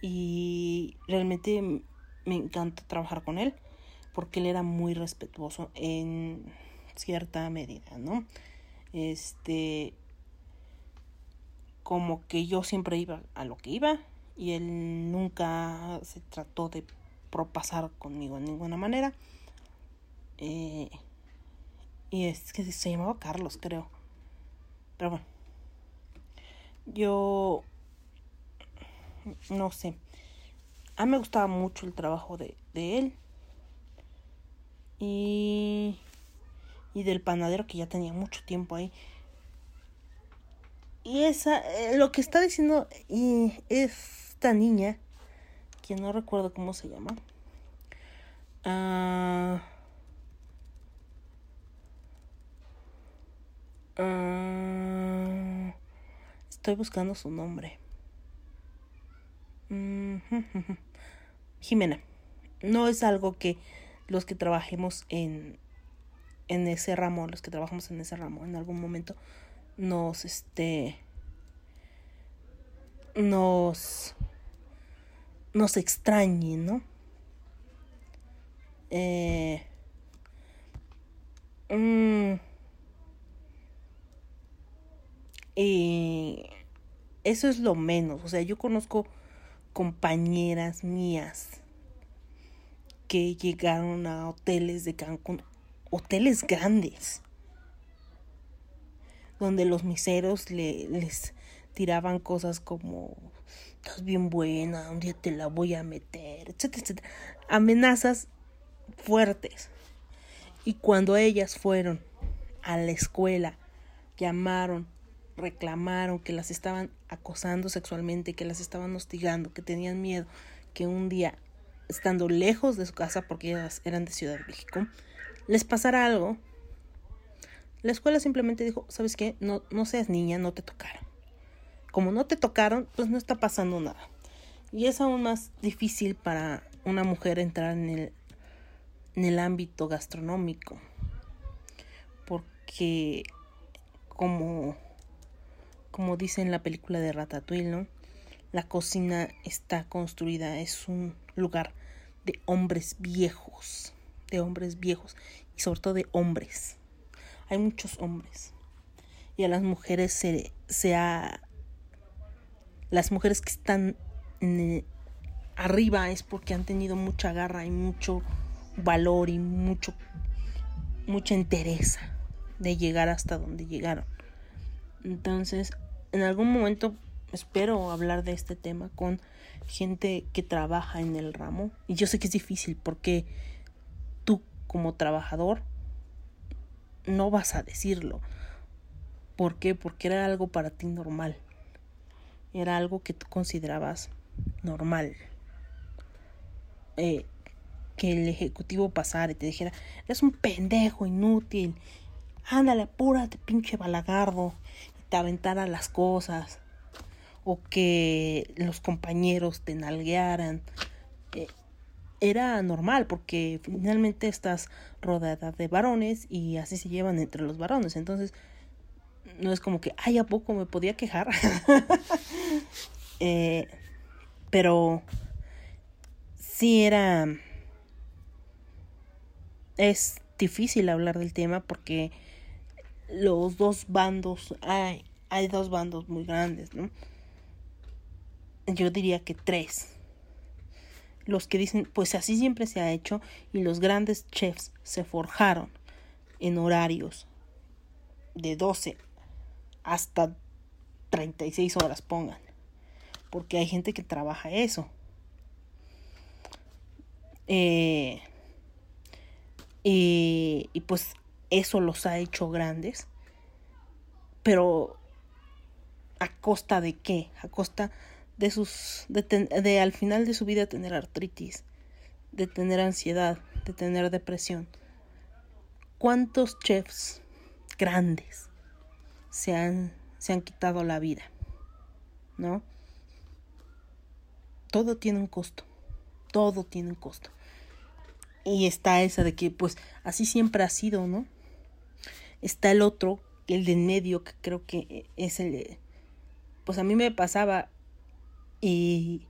y realmente me encanta trabajar con él porque él era muy respetuoso en cierta medida, ¿no? Este como que yo siempre iba a lo que iba y él nunca se trató de propasar conmigo de ninguna manera. Eh, y es que se llamaba Carlos, creo. Pero bueno. Yo no sé. A mí me gustaba mucho el trabajo de, de él. Y, y del panadero que ya tenía mucho tiempo ahí. Y esa, eh, lo que está diciendo y esta niña, que no recuerdo cómo se llama. Ah, ah, estoy buscando su nombre. Mm, Jimena, no es algo que los que trabajemos en, en ese ramo, los que trabajamos en ese ramo, en algún momento nos, este, nos, nos extrañe, ¿no? Eh, mm, eso es lo menos, o sea, yo conozco compañeras mías que llegaron a hoteles de Cancún, hoteles grandes, donde los miseros le, les tiraban cosas como, estás bien buena, un día te la voy a meter, etcétera, etcétera. Amenazas fuertes. Y cuando ellas fueron a la escuela, llamaron, reclamaron que las estaban acosando sexualmente, que las estaban hostigando, que tenían miedo, que un día, estando lejos de su casa, porque ellas eran de Ciudad de México, les pasara algo, la escuela simplemente dijo, ¿sabes qué? No, no seas niña, no te tocaron. Como no te tocaron, pues no está pasando nada. Y es aún más difícil para una mujer entrar en el, en el ámbito gastronómico. Porque como, como dice en la película de Ratatouille, ¿no? La cocina está construida, es un lugar de hombres viejos, de hombres viejos y sobre todo de hombres. hay muchos hombres. Y a las mujeres se, se ha... Las mujeres que están en- arriba es porque han tenido mucha garra y mucho valor y mucho mucha entereza de llegar hasta donde llegaron. Entonces, en algún momento espero hablar de este tema con gente que trabaja en el ramo. Y yo sé que es difícil porque tú como trabajador no vas a decirlo. ¿Por qué? Porque era algo para ti normal. Era algo que tú considerabas normal. Eh, que el ejecutivo pasara y te dijera, eres un pendejo inútil, ándale, apúrate, pinche balagardo, y te aventara las cosas, o que los compañeros te nalguearan. Eh, era normal porque finalmente estás rodeada de varones y así se llevan entre los varones. Entonces, no es como que, ay, ¿a poco me podía quejar? Eh, pero sí era... Es difícil hablar del tema porque los dos bandos, hay, hay dos bandos muy grandes, ¿no? Yo diría que tres. Los que dicen, pues así siempre se ha hecho y los grandes chefs se forjaron en horarios de 12 hasta 36 horas, pongan. Porque hay gente que trabaja eso. Eh, y, pues eso los ha hecho grandes. Pero a costa de qué? A costa de sus de, de al final de su vida tener artritis, de tener ansiedad, de tener depresión. ¿Cuántos chefs grandes se han se han quitado la vida? ¿No? Todo tiene un costo. Todo tiene un costo. Y está esa de que pues así siempre ha sido, ¿no? Está el otro, el de en medio, que creo que es el de... Pues a mí me pasaba y...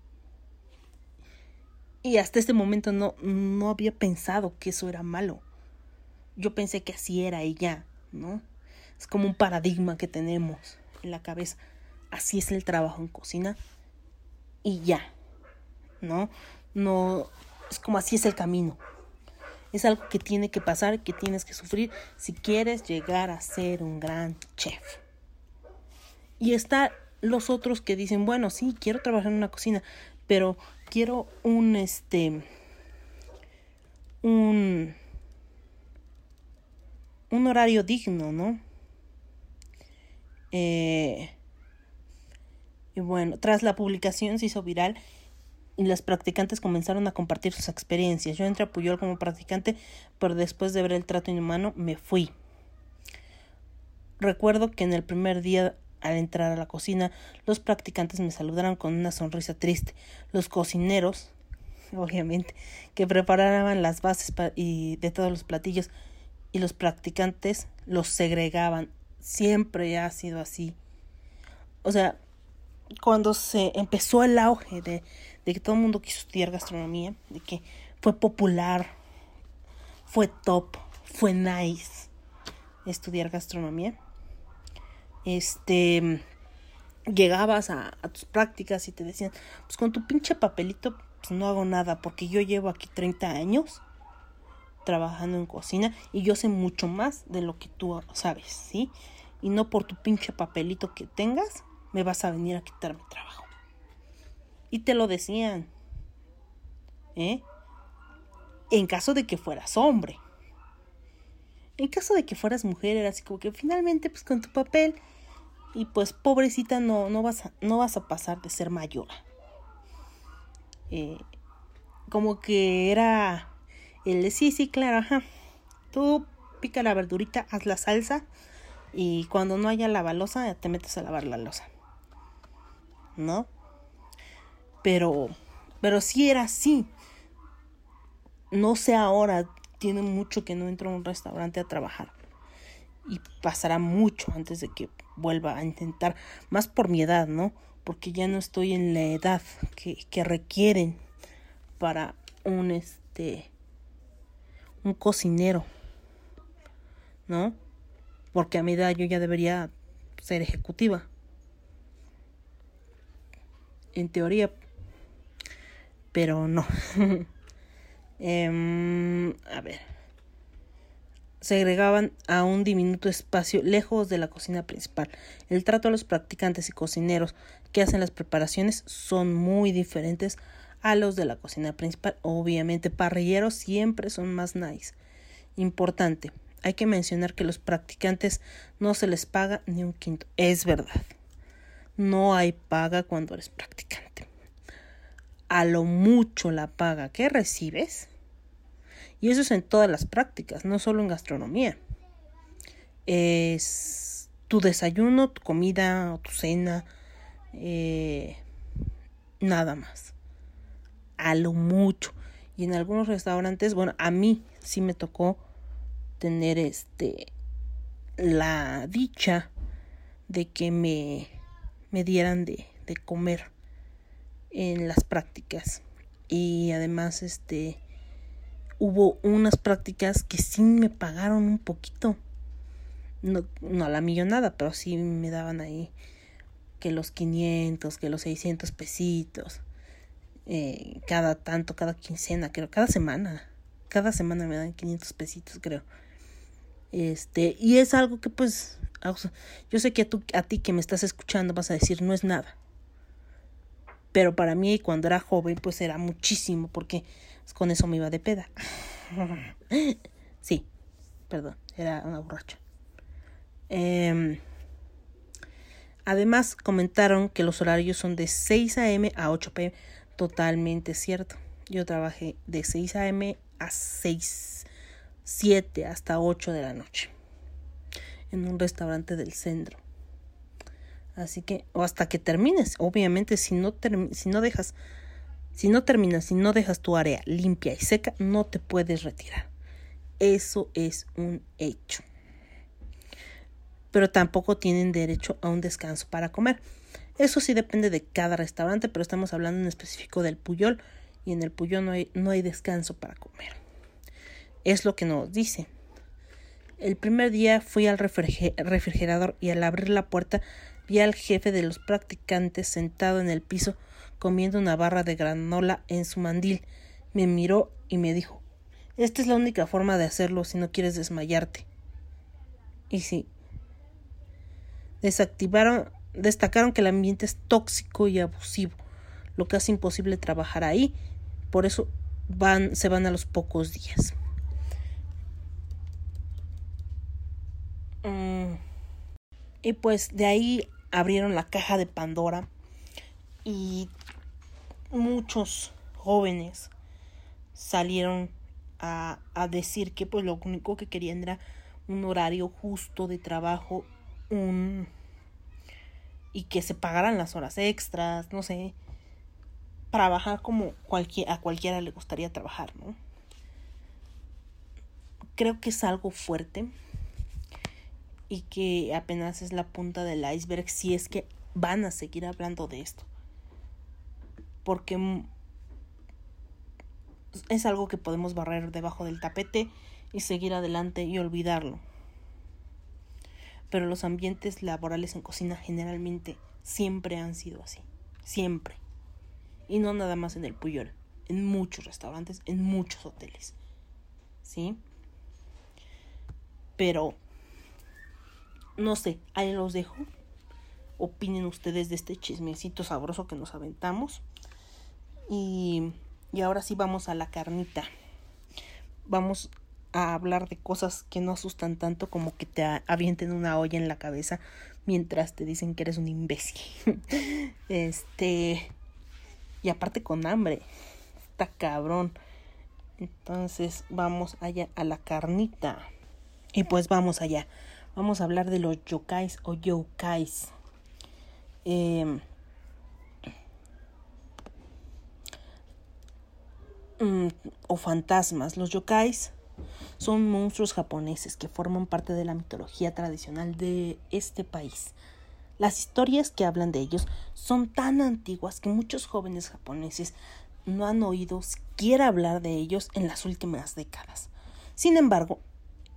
Y hasta este momento no, no había pensado que eso era malo. Yo pensé que así era ya, ¿no? Es como un paradigma que tenemos en la cabeza. Así es el trabajo en cocina y ya, ¿no? No, es como así es el camino. Es algo que tiene que pasar, que tienes que sufrir si quieres llegar a ser un gran chef. Y está los otros que dicen, bueno, sí, quiero trabajar en una cocina, pero quiero un, este, un, un horario digno, ¿no? Eh, y bueno, tras la publicación se hizo viral y las practicantes comenzaron a compartir sus experiencias. Yo entré a Puyol como practicante, pero después de ver el trato inhumano me fui. Recuerdo que en el primer día al entrar a la cocina, los practicantes me saludaron con una sonrisa triste. Los cocineros, obviamente, que preparaban las bases y de todos los platillos y los practicantes los segregaban. Siempre ha sido así. O sea, cuando se empezó el auge de, de que todo el mundo quiso estudiar gastronomía, de que fue popular, fue top, fue nice estudiar gastronomía, este, llegabas a, a tus prácticas y te decían, pues con tu pinche papelito, pues no hago nada, porque yo llevo aquí 30 años trabajando en cocina y yo sé mucho más de lo que tú sabes, ¿sí? Y no por tu pinche papelito que tengas, me vas a venir a quitar mi trabajo. Y te lo decían, ¿eh? En caso de que fueras hombre. En caso de que fueras mujer, era así como que finalmente, pues con tu papel, y pues pobrecita, no, no, vas, a, no vas a pasar de ser mayor. Eh, como que era de sí, sí, claro, ajá. Tú pica la verdurita, haz la salsa, y cuando no haya la balosa, te metes a lavar la losa. ¿No? Pero, pero sí era así. No sé ahora, tiene mucho que no entro a un restaurante a trabajar. Y pasará mucho antes de que vuelva a intentar, más por mi edad, ¿no? Porque ya no estoy en la edad que, que requieren para un este un cocinero, ¿no? porque a mi edad yo ya debería ser ejecutiva. En teoría, pero no. Em, a ver. Segregaban a un diminuto espacio lejos de la cocina principal. El trato a los practicantes y cocineros que hacen las preparaciones son muy diferentes a los de la cocina principal. Obviamente, parrilleros siempre son más nice. Importante, hay que mencionar que los practicantes no se les paga ni un quinto. Es verdad. No hay paga cuando eres practicante. A lo mucho la paga que recibes. Y eso es en todas las prácticas, no solo en gastronomía. Es tu desayuno, tu comida o tu cena. eh, nada más. A lo mucho. Y en algunos restaurantes, bueno, a mí sí me tocó tener este la dicha de que me, me dieran de, de comer en las prácticas. Y además este hubo unas prácticas que sí me pagaron un poquito. No, no a la millonada pero sí me daban ahí que los 500 que los 600 pesitos eh, cada tanto cada quincena creo cada semana cada semana me dan 500 pesitos creo este, y es algo que pues, yo sé que tú, a ti que me estás escuchando vas a decir no es nada. Pero para mí cuando era joven pues era muchísimo porque con eso me iba de peda. sí, perdón, era una borracha. Eh, además comentaron que los horarios son de 6 a.m. a 8 p.m. Totalmente cierto. Yo trabajé de 6 a.m. a 6 7 hasta 8 de la noche en un restaurante del centro. Así que, o hasta que termines. Obviamente, si no, si no dejas, si no terminas, si no dejas tu área limpia y seca, no te puedes retirar. Eso es un hecho. Pero tampoco tienen derecho a un descanso para comer. Eso sí depende de cada restaurante, pero estamos hablando en específico del Puyol y en el Puyol no hay, no hay descanso para comer. Es lo que nos dice. El primer día fui al refrigerador y al abrir la puerta vi al jefe de los practicantes sentado en el piso comiendo una barra de granola en su mandil. Me miró y me dijo Esta es la única forma de hacerlo si no quieres desmayarte. Y sí. Desactivaron, destacaron que el ambiente es tóxico y abusivo, lo que hace imposible trabajar ahí. Por eso van, se van a los pocos días. Y pues de ahí abrieron la caja de Pandora y muchos jóvenes salieron a, a, decir que pues lo único que querían era un horario justo de trabajo, un y que se pagaran las horas extras, no sé, trabajar como cualquier, a cualquiera le gustaría trabajar, ¿no? Creo que es algo fuerte y que apenas es la punta del iceberg si es que van a seguir hablando de esto. Porque es algo que podemos barrer debajo del tapete y seguir adelante y olvidarlo. Pero los ambientes laborales en cocina generalmente siempre han sido así. Siempre. Y no nada más en el Puyol. En muchos restaurantes, en muchos hoteles. ¿Sí? Pero no sé, ahí los dejo. Opinen ustedes de este chismecito sabroso que nos aventamos. Y, y ahora sí vamos a la carnita. Vamos a hablar de cosas que no asustan tanto como que te avienten una olla en la cabeza mientras te dicen que eres un imbécil. este. Y aparte con hambre. Está cabrón. Entonces vamos allá a la carnita. Y pues vamos allá. Vamos a hablar de los yokais o yokais. Eh, o fantasmas. Los yokais son monstruos japoneses que forman parte de la mitología tradicional de este país. Las historias que hablan de ellos son tan antiguas que muchos jóvenes japoneses no han oído siquiera hablar de ellos en las últimas décadas. Sin embargo,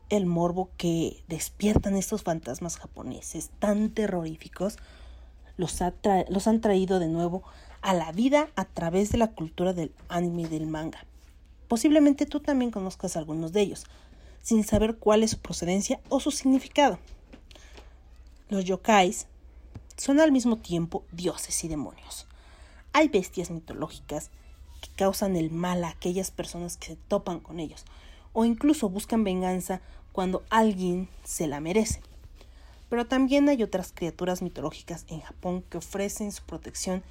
el morbo que despiertan estos fantasmas japoneses tan terroríficos los, ha los han traído de nuevo a la vida a través de la cultura del anime y del manga. Posiblemente tú también conozcas algunos de ellos, sin saber cuál es su procedencia o su significado. Los yokais son al mismo tiempo dioses y demonios. Hay bestias mitológicas que causan el mal a aquellas personas que se topan con ellos, o incluso buscan venganza cuando alguien se la merece. Pero también hay otras criaturas mitológicas en Japón que ofrecen su protección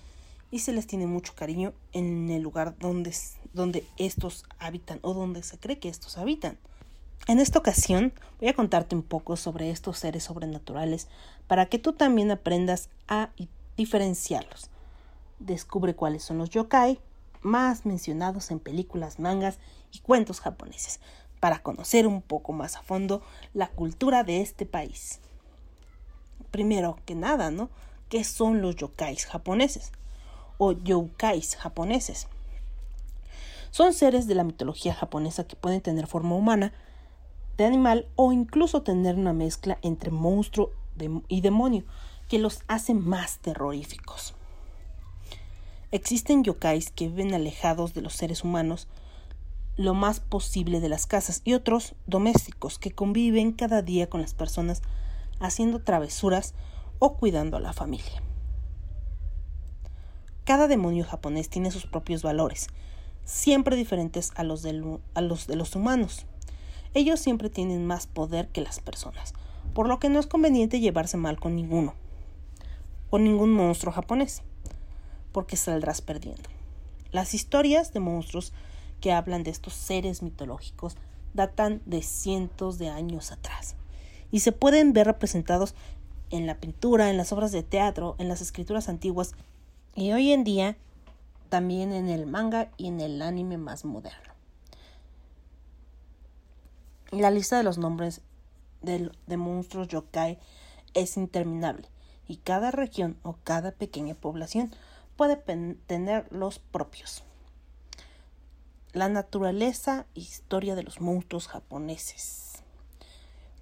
y se les tiene mucho cariño en el lugar donde, donde estos habitan o donde se cree que estos habitan. En esta ocasión voy a contarte un poco sobre estos seres sobrenaturales para que tú también aprendas a diferenciarlos. Descubre cuáles son los yokai más mencionados en películas, mangas y cuentos japoneses para conocer un poco más a fondo la cultura de este país. Primero que nada, ¿no? ¿Qué son los yokais japoneses? O youkais japoneses. Son seres de la mitología japonesa que pueden tener forma humana, de animal o incluso tener una mezcla entre monstruo y demonio que los hace más terroríficos. Existen yokais que viven alejados de los seres humanos lo más posible de las casas y otros domésticos que conviven cada día con las personas haciendo travesuras o cuidando a la familia. Cada demonio japonés tiene sus propios valores, siempre diferentes a los, de los humanos. Ellos siempre tienen más poder que las personas, por lo que no es conveniente llevarse mal con ninguno, con ningún monstruo japonés, porque saldrás perdiendo. Las historias de monstruos que hablan de estos seres mitológicos datan de cientos de años atrás y se pueden ver representados en la pintura, en las obras de teatro, en las escrituras antiguas y hoy en día también en el manga y en el anime más moderno. La lista de los nombres de, monstruos yokai es interminable y cada región o cada pequeña población puede tener los propios. La naturaleza e historia de los monstruos japoneses.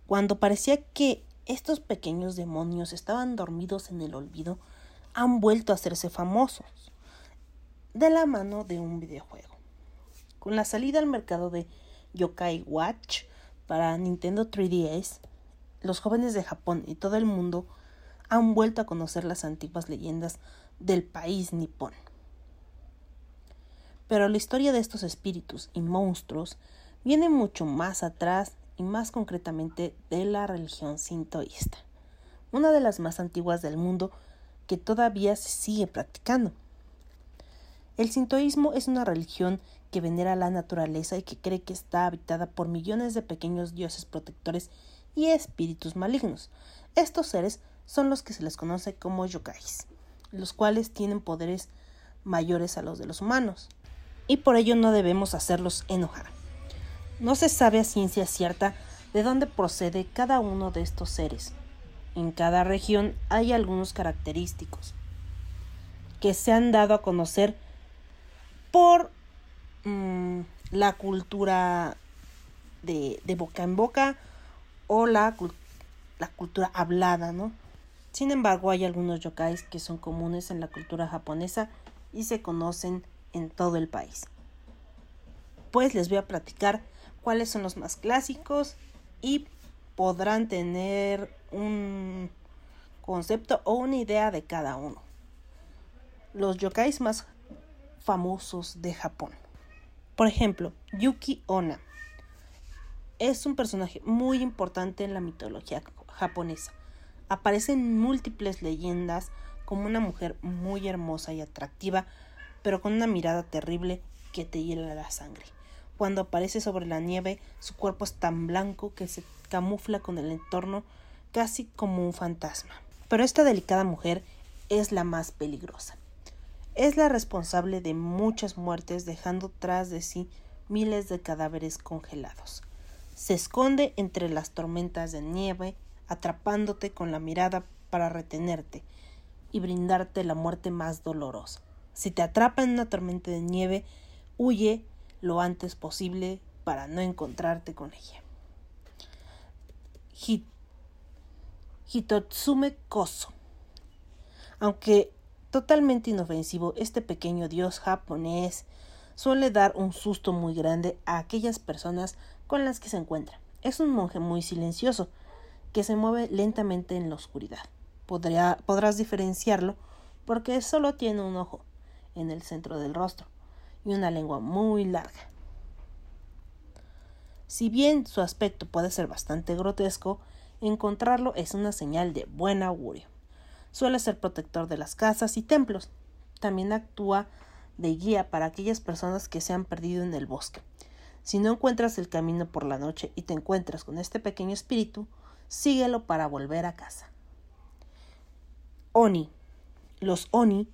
Cuando parecía que estos pequeños demonios estaban dormidos en el olvido, han vuelto a hacerse famosos de la mano de un videojuego. Con la salida al mercado de Yokai Watch para Nintendo 3DS, los jóvenes de Japón y todo el mundo han vuelto a conocer las antiguas leyendas del país nipón. Pero la historia de estos espíritus y monstruos viene mucho más atrás y más concretamente de la religión sintoísta, una de las más antiguas del mundo que todavía se sigue practicando. El sintoísmo es una religión que venera la naturaleza y que cree que está habitada por millones de pequeños dioses protectores y espíritus malignos. Estos seres son los que se les conoce como yokais, los cuales tienen poderes mayores a los de los humanos, y por ello no debemos hacerlos enojar. No se sabe a ciencia cierta de dónde procede cada uno de estos seres. En cada región hay algunos característicos que se han dado a conocer por mmm, la cultura de, de, boca en boca o la, la cultura hablada, ¿no? Sin embargo, hay algunos yokais que son comunes en la cultura japonesa y se conocen en todo el país. Pues les voy a platicar cuáles son los más clásicos y podrán tener un concepto o una idea de cada uno. Los yokais más famosos de Japón. Por ejemplo, Yuki Onna es un personaje muy importante en la mitología japonesa. Aparece en múltiples leyendas como una mujer muy hermosa y atractiva, pero con una mirada terrible que te hiela la sangre. Cuando aparece sobre la nieve, su cuerpo es tan blanco que se camufla con el entorno casi como un fantasma. Pero esta delicada mujer es la más peligrosa. Es la responsable de muchas muertes dejando tras de sí miles de cadáveres congelados. Se esconde entre las tormentas de nieve, atrapándote con la mirada para retenerte y brindarte la muerte más dolorosa. Si te atrapa en una tormenta de nieve, huye lo antes posible para no encontrarte con ella. Hi- Hitotsume Koso. Aunque totalmente inofensivo, este pequeño dios japonés suele dar un susto muy grande a aquellas personas con las que se encuentra. Es un monje muy silencioso, que se mueve lentamente en la oscuridad. Podrás diferenciarlo porque solo tiene un ojo en el centro del rostro y una lengua muy larga. Si bien su aspecto puede ser bastante grotesco, encontrarlo es una señal de buen augurio. Suele ser protector de las casas y templos. También actúa de guía para aquellas personas que se han perdido en el bosque. Si no encuentras el camino por la noche y te encuentras con este pequeño espíritu, síguelo para volver a casa. Oni. Los Oni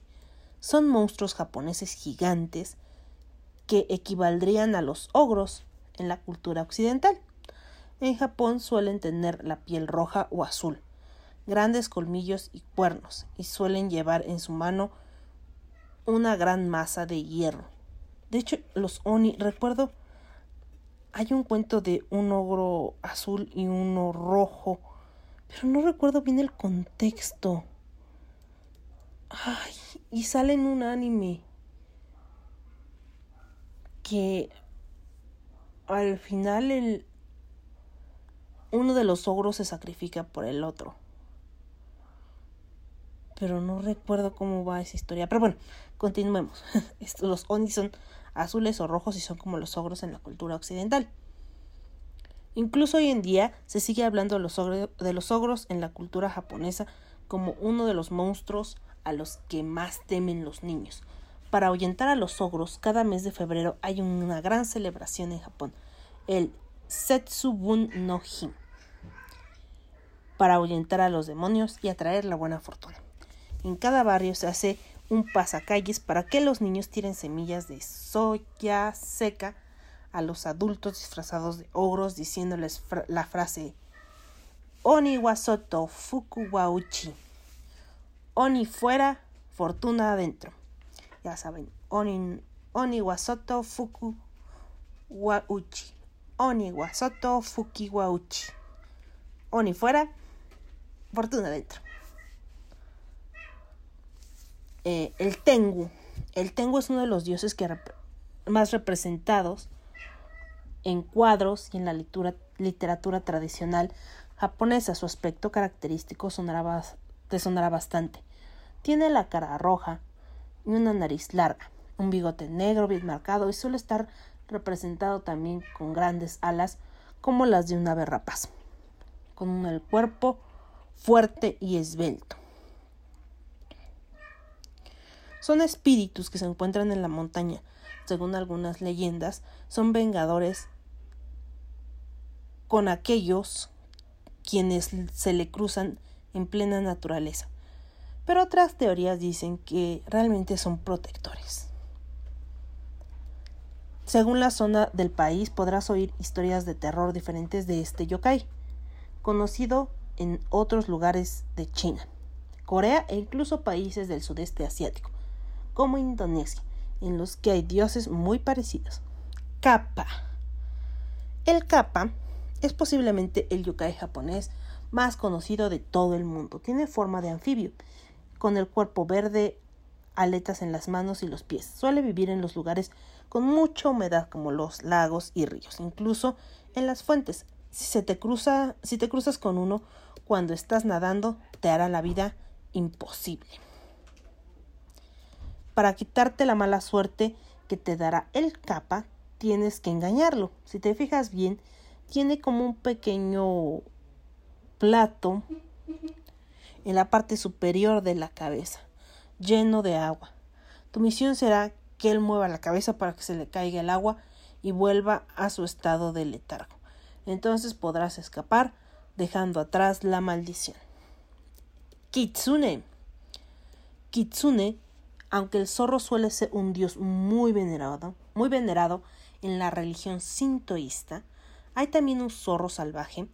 son monstruos japoneses gigantes que equivaldrían a los ogros en la cultura occidental. En Japón suelen tener la piel roja o azul, grandes colmillos y cuernos, y suelen llevar en su mano una gran masa de hierro. De hecho, los Oni, recuerdo, hay un cuento de un ogro azul y uno rojo, pero no recuerdo bien el contexto. Ay, y sale en un anime que al final el uno de los ogros se sacrifica por el otro. Pero no recuerdo cómo va esa historia. Pero bueno, continuemos. Los oni son azules o rojos y son como los ogros en la cultura occidental. Incluso hoy en día se sigue hablando de los, ogros en la cultura japonesa como uno de los monstruos a los que más temen los niños. Para ahuyentar a los ogros, cada mes de febrero hay una gran celebración en Japón, el Setsubun no Hin, para ahuyentar a los demonios y atraer la buena fortuna. En cada barrio se hace un pasacalles para que los niños tiren semillas de soya seca a los adultos disfrazados de ogros diciéndoles la frase Oni wasoto fuku wa uchi. Oni fuera, fortuna adentro. Ya saben, Oni, oni wasoto fuku wa uchi. Oni wasoto fuki wa uchi. Oni fuera, fortuna adentro. Eh, el Tengu. El Tengu es uno de los dioses que más representados en cuadros y en la literatura tradicional japonesa. Su aspecto característico sonará te sonará bastante. Tiene la cara roja y una nariz larga, un bigote negro bien marcado y suele estar representado también con grandes alas como las de un ave rapaz, con el cuerpo fuerte y esbelto. Son espíritus que se encuentran en la montaña. Según algunas leyendas, son vengadores con aquellos quienes se le cruzan en plena naturaleza. Pero otras teorías dicen que realmente son protectores. Según la zona del país podrás oír historias de terror diferentes de este yokai, conocido en otros lugares de China, Corea e incluso países del sudeste asiático, como Indonesia, en los que hay dioses muy parecidos. Kappa. El kappa es posiblemente el yokai japonés más conocido de todo el mundo. Tiene forma de anfibio, con el cuerpo verde, aletas en las manos y los pies. Suele vivir en los lugares con mucha humedad como los lagos y ríos, incluso en las fuentes. Si te cruza, si te cruzas con uno cuando estás nadando, te hará la vida imposible. Para quitarte la mala suerte que te dará el capa, tienes que engañarlo. Si te fijas bien, tiene como un pequeño plato en la parte superior de la cabeza, lleno de agua. Tu misión será que él mueva la cabeza para que se le caiga el agua y vuelva a su estado de letargo. Entonces podrás escapar dejando atrás la maldición. Kitsune. Kitsune, aunque el zorro suele ser un dios muy venerado, muy venerado en la religión sintoísta, hay también un zorro salvaje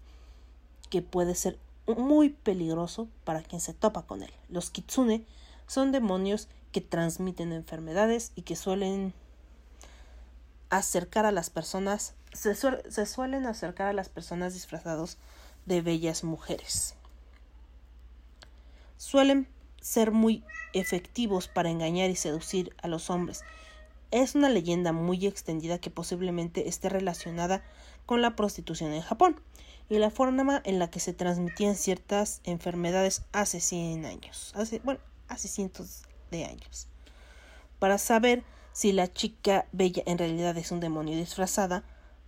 que puede ser muy peligroso para quien se topa con él. Los kitsune son demonios que transmiten enfermedades y que suelen acercar a las personas, se, se suelen acercar a las personas disfrazados de bellas mujeres. Suelen ser muy efectivos para engañar y seducir a los hombres. Es una leyenda muy extendida que posiblemente esté relacionada con la prostitución en Japón y la forma en la que se transmitían ciertas enfermedades hace 100 años, hace, bueno, hace cientos de años. Para saber si la chica bella en realidad es un demonio disfrazada,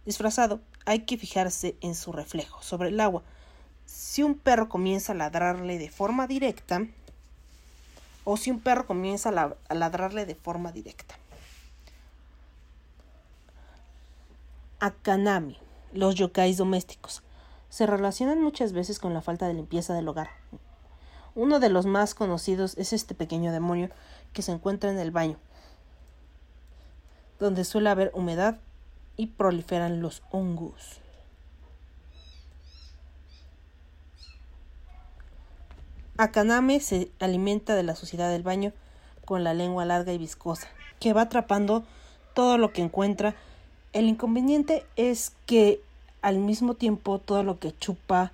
disfrazado, hay que fijarse en su reflejo sobre el agua. Si un perro comienza a ladrarle de forma directa, o si un perro comienza a, la- a ladrarle de forma directa. Akanami, los yokais domésticos, se relacionan muchas veces con la falta de limpieza del hogar. Uno de los más conocidos es este pequeño demonio que se encuentra en el baño, donde suele haber humedad y proliferan los hongos. Akaname se alimenta de la suciedad del baño con la lengua larga y viscosa, que va atrapando todo lo que encuentra. El inconveniente es que al mismo tiempo todo lo que chupa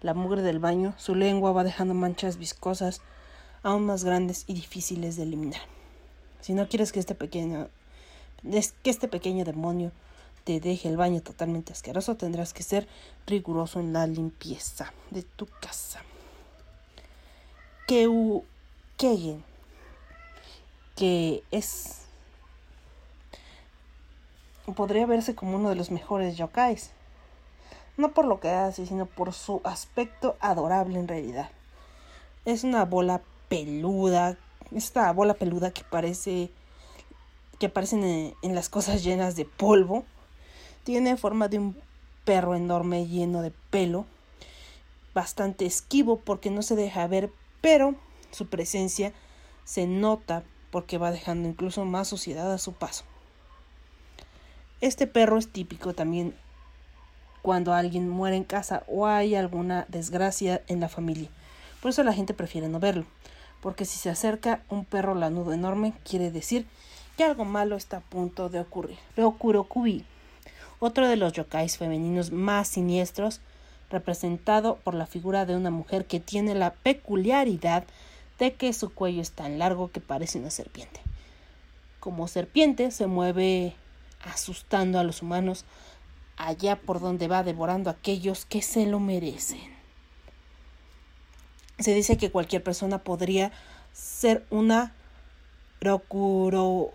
la mugre del baño, su lengua va dejando manchas viscosas aún más grandes y difíciles de eliminar. Si no quieres que este pequeño que este pequeño demonio te deje el baño totalmente asqueroso, tendrás que ser riguroso en la limpieza de tu casa. Keu que es podría verse como uno de los mejores yokais. No por lo que hace, sino por su aspecto adorable en realidad. Es una bola peluda, esta bola peluda que parece que aparecen en, en las cosas llenas de polvo. Tiene forma de un perro enorme lleno de pelo, bastante esquivo porque no se deja ver, pero su presencia se nota porque va dejando incluso más suciedad a su paso. Este perro es típico también cuando alguien muere en casa o hay alguna desgracia en la familia. Por eso la gente prefiere no verlo, porque si se acerca un perro lanudo enorme quiere decir que algo malo está a punto de ocurrir. Rokurokubi, otro de los yokais femeninos más siniestros, representado por la figura de una mujer que tiene la peculiaridad de que su cuello es tan largo que parece una serpiente. Como serpiente se mueve asustando a los humanos allá por donde va devorando a aquellos que se lo merecen. Se dice que cualquier persona podría ser una Rokuro.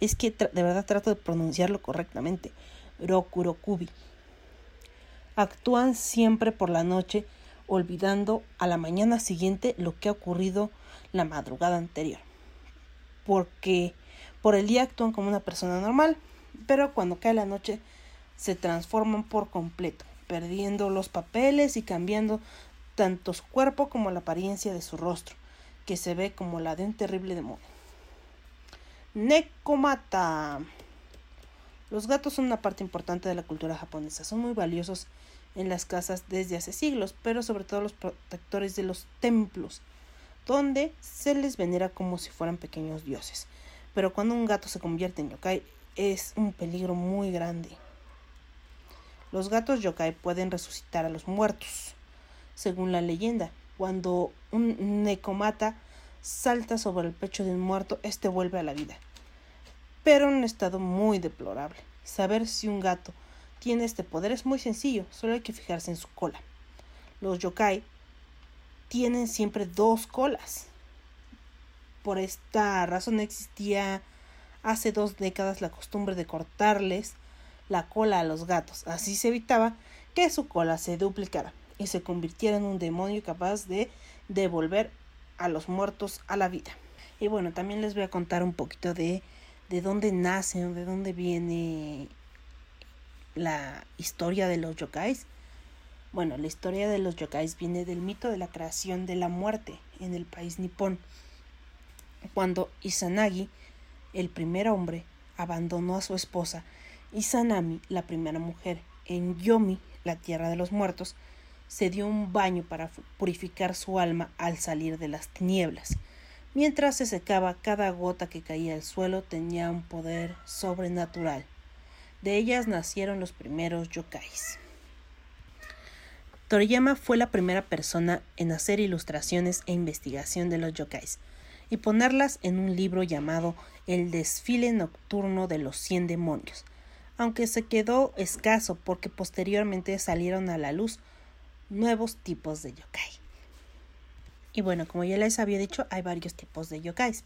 Es que de verdad trato de pronunciarlo correctamente. Rokurokubi. Actúan siempre por la noche, olvidando a la mañana siguiente lo que ha ocurrido la madrugada anterior. Porque por el día actúan como una persona normal, pero cuando cae la noche se transforman por completo, perdiendo los papeles y cambiando tanto su cuerpo como la apariencia de su rostro, que se ve como la de un terrible demonio. Nekomata. Los gatos son una parte importante de la cultura japonesa, son muy valiosos en las casas desde hace siglos, pero sobre todo los protectores de los templos, donde se les venera como si fueran pequeños dioses. Pero cuando un gato se convierte en yokai es un peligro muy grande. Los gatos yokai pueden resucitar a los muertos. Según la leyenda, cuando un nekomata salta sobre el pecho de un muerto, este vuelve a la vida. Pero en un estado muy deplorable. Saber si un gato tiene este poder es muy sencillo, solo hay que fijarse en su cola. Los yokai tienen siempre dos colas. Por esta razón existía hace dos décadas la costumbre de cortarles la cola a los gatos. Así se evitaba que su cola se duplicara y se convirtiera en un demonio capaz de devolver a los muertos a la vida. Y bueno, también les voy a contar un poquito de, de dónde nace, de dónde viene la historia de los yokais. Bueno, la historia de los yokais viene del mito de la creación de la muerte en el país nipón. Cuando Izanagi, el primer hombre, abandonó a su esposa, Izanami, la primera mujer, en Yomi, la tierra de los muertos, se dio un baño para purificar su alma al salir de las tinieblas. Mientras se secaba, cada gota que caía al suelo tenía un poder sobrenatural. De ellas nacieron los primeros yokais. Toriyama fue la primera persona en hacer ilustraciones e investigación de los yokais y ponerlas en un libro llamado El desfile nocturno de los cien demonios, aunque se quedó escaso porque posteriormente salieron a la luz nuevos tipos de yokai. Y bueno, como ya les había dicho, hay varios tipos de yokais.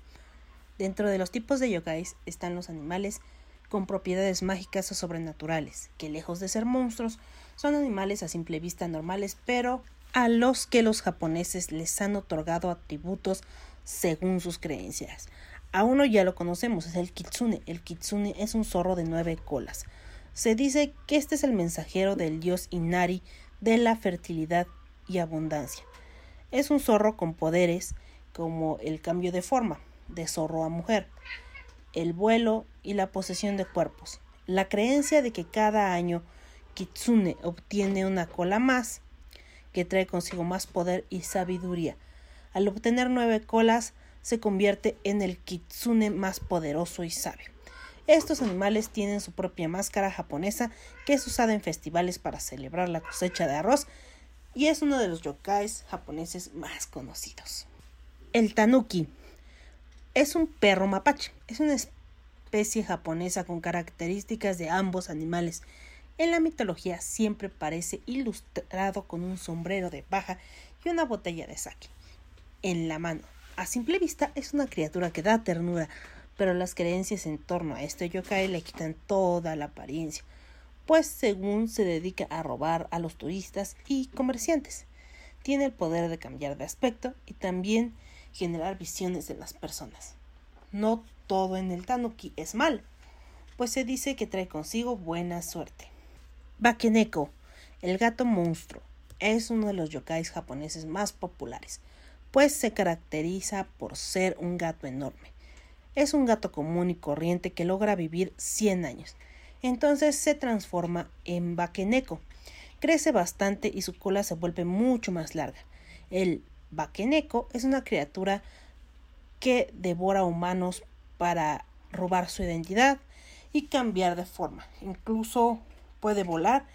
Dentro de los tipos de yokais están los animales con propiedades mágicas o sobrenaturales, que lejos de ser monstruos, son animales a simple vista normales, pero a los que los japoneses les han otorgado atributos según sus creencias. A uno ya lo conocemos, es el kitsune. El kitsune es un zorro de nueve colas. Se dice que este es el mensajero del dios Inari de la fertilidad y abundancia. Es un zorro con poderes como el cambio de forma, de zorro a mujer, el vuelo y la posesión de cuerpos. La creencia de que cada año Kitsune obtiene una cola más, que trae consigo más poder y sabiduría. Al obtener nueve colas, se convierte en el kitsune más poderoso y sabio. Estos animales tienen su propia máscara japonesa que es usada en festivales para celebrar la cosecha de arroz y es uno de los yokais japoneses más conocidos. El tanuki es un perro mapache, es una especie japonesa con características de ambos animales. En la mitología siempre parece ilustrado con un sombrero de paja y una botella de sake en la mano. A simple vista es una criatura que da ternura, pero las creencias en torno a este yokai le quitan toda la apariencia, pues según se dedica a robar a los turistas y comerciantes. Tiene el poder de cambiar de aspecto y también generar visiones de las personas. No todo en el tanuki es mal, pues se dice que trae consigo buena suerte. Bakeneko, el gato monstruo, es uno de los yokais japoneses más populares pues se caracteriza por ser un gato enorme. Es un gato común y corriente que logra vivir 100 años. Entonces se transforma en vaqueneco. Crece bastante y su cola se vuelve mucho más larga. El vaqueneco es una criatura que devora humanos para robar su identidad y cambiar de forma. Incluso puede volar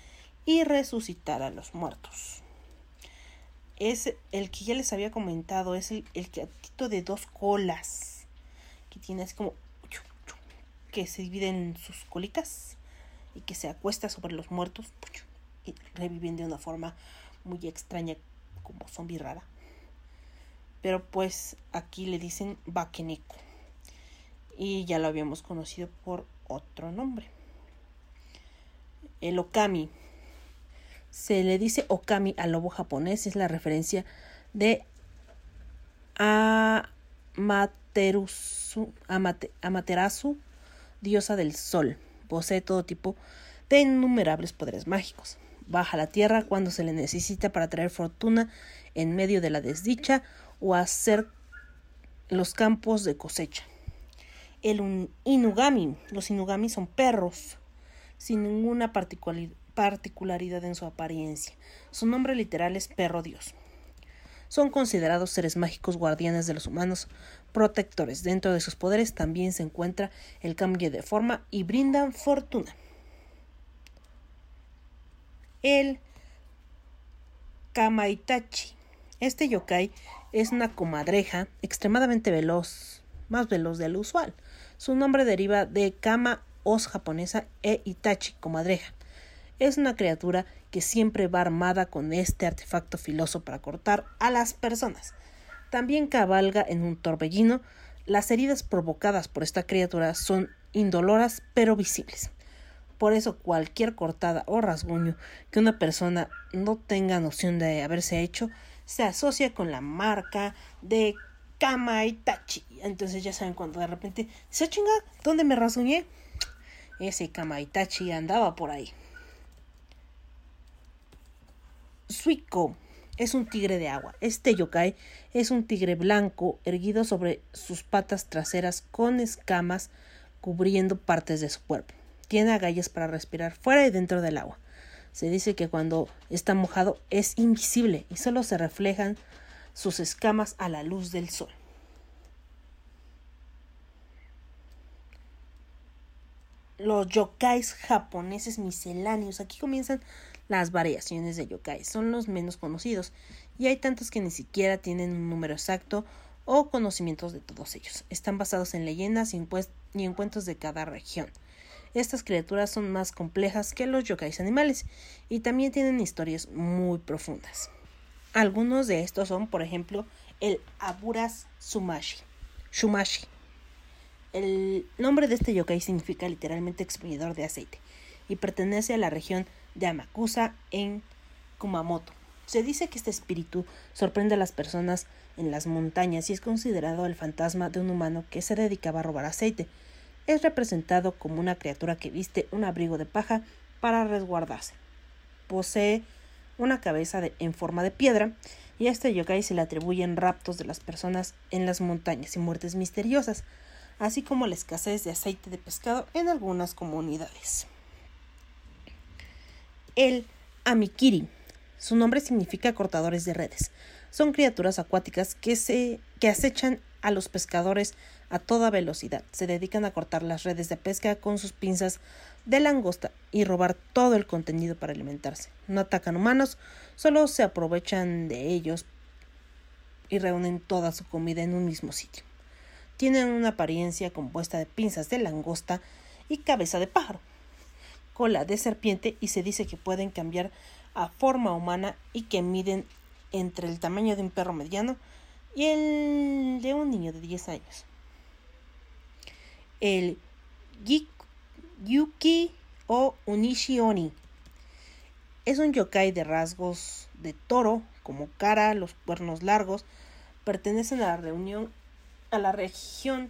y resucitar a los muertos es el que ya les había comentado, es el, el gatito de dos colas, que tiene así como que se divide en sus colitas y que se acuesta sobre los muertos y reviven de una forma muy extraña, como zombie rara. Pero pues aquí le dicen Bakeneko. Y ya lo habíamos conocido por otro nombre. El Okami se le dice Okami al lobo japonés, es la referencia de Amaterasu, Amaterasu, diosa del sol. Posee todo tipo de innumerables poderes mágicos. Baja a la tierra cuando se le necesita para traer fortuna en medio de la desdicha o hacer los campos de cosecha. El Inugami. Los Inugami son perros sin ninguna particularidad en su apariencia. Su nombre literal es perro dios. Son considerados seres mágicos guardianes de los humanos, protectores. Dentro de sus poderes también se encuentra el cambio de forma y brindan fortuna. El Kamaitachi. Este yokai es una comadreja extremadamente veloz, más veloz de lo usual. Su nombre deriva de Kama os japonesa e Itachi, comadreja. Es una criatura que siempre va armada con este artefacto filoso para cortar a las personas. También cabalga en un torbellino. Las heridas provocadas por esta criatura son indoloras pero visibles. Por eso cualquier cortada o rasguño que una persona no tenga noción de haberse hecho se asocia con la marca de Kamaitachi. Entonces ya saben cuando de repente se ah, chinga, ¿dónde me rasguñé? Ese Kamaitachi andaba por ahí. Suiko es un tigre de agua. Este yokai es un tigre blanco erguido sobre sus patas traseras con escamas cubriendo partes de su cuerpo. Tiene agallas para respirar fuera y dentro del agua. Se dice que cuando está mojado es invisible y solo se reflejan sus escamas a la luz del sol. los yokais japoneses misceláneos. Aquí comienzan las variaciones de yokai. Son los menos conocidos y hay tantos que ni siquiera tienen un número exacto o conocimientos de todos ellos. Están basados en leyendas y, en cuentos de cada región. Estas criaturas son más complejas que los yokais animales y también tienen historias muy profundas. Algunos de estos son, por ejemplo, el Aburas Sumashi. Shumashi. El nombre de este yokai significa literalmente exprimidor de aceite y pertenece a la región de Amakusa en Kumamoto. Se dice que este espíritu sorprende a las personas en las montañas y es considerado el fantasma de un humano que se dedicaba a robar aceite. Es representado como una criatura que viste un abrigo de paja para resguardarse. Posee una cabeza en forma de piedra y a este yokai se le atribuyen raptos de las personas en las montañas y muertes misteriosas, así como la escasez de aceite de pescado en algunas comunidades. El Amikiri. Su nombre significa cortadores de redes. Son criaturas acuáticas que, se, que acechan a los pescadores a toda velocidad. Se dedican a cortar las redes de pesca con sus pinzas de langosta y robar todo el contenido para alimentarse. No atacan humanos, solo se aprovechan de ellos y reúnen toda su comida en un mismo sitio. Tienen una apariencia compuesta de pinzas de langosta y cabeza de pájaro cola de serpiente y se dice que pueden cambiar a forma humana y que miden entre el tamaño de un perro mediano y el de un niño de 10 años. El Yuki o Unishi Oni es un yokai de rasgos de toro, como cara, los cuernos largos, pertenecen a la reunión a la región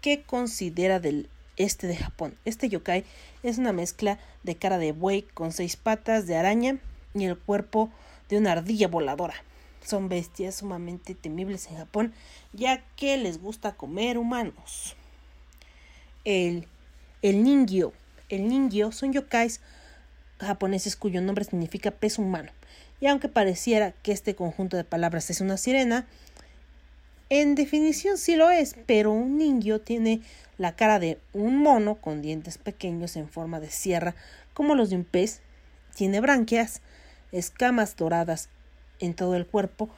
que considera del este de Japón. Este yokai es una mezcla de cara de buey con seis patas de araña y el cuerpo de una ardilla voladora. Son bestias sumamente temibles en Japón, ya que les gusta comer humanos. El, el ningyo. El ningyo son yokais japoneses cuyo nombre significa pez humano. Y aunque pareciera que este conjunto de palabras es una sirena, en definición sí lo es, pero un ningyo tiene la cara de un mono con dientes pequeños en forma de sierra, como los de un pez. Tiene branquias, escamas doradas en todo el cuerpo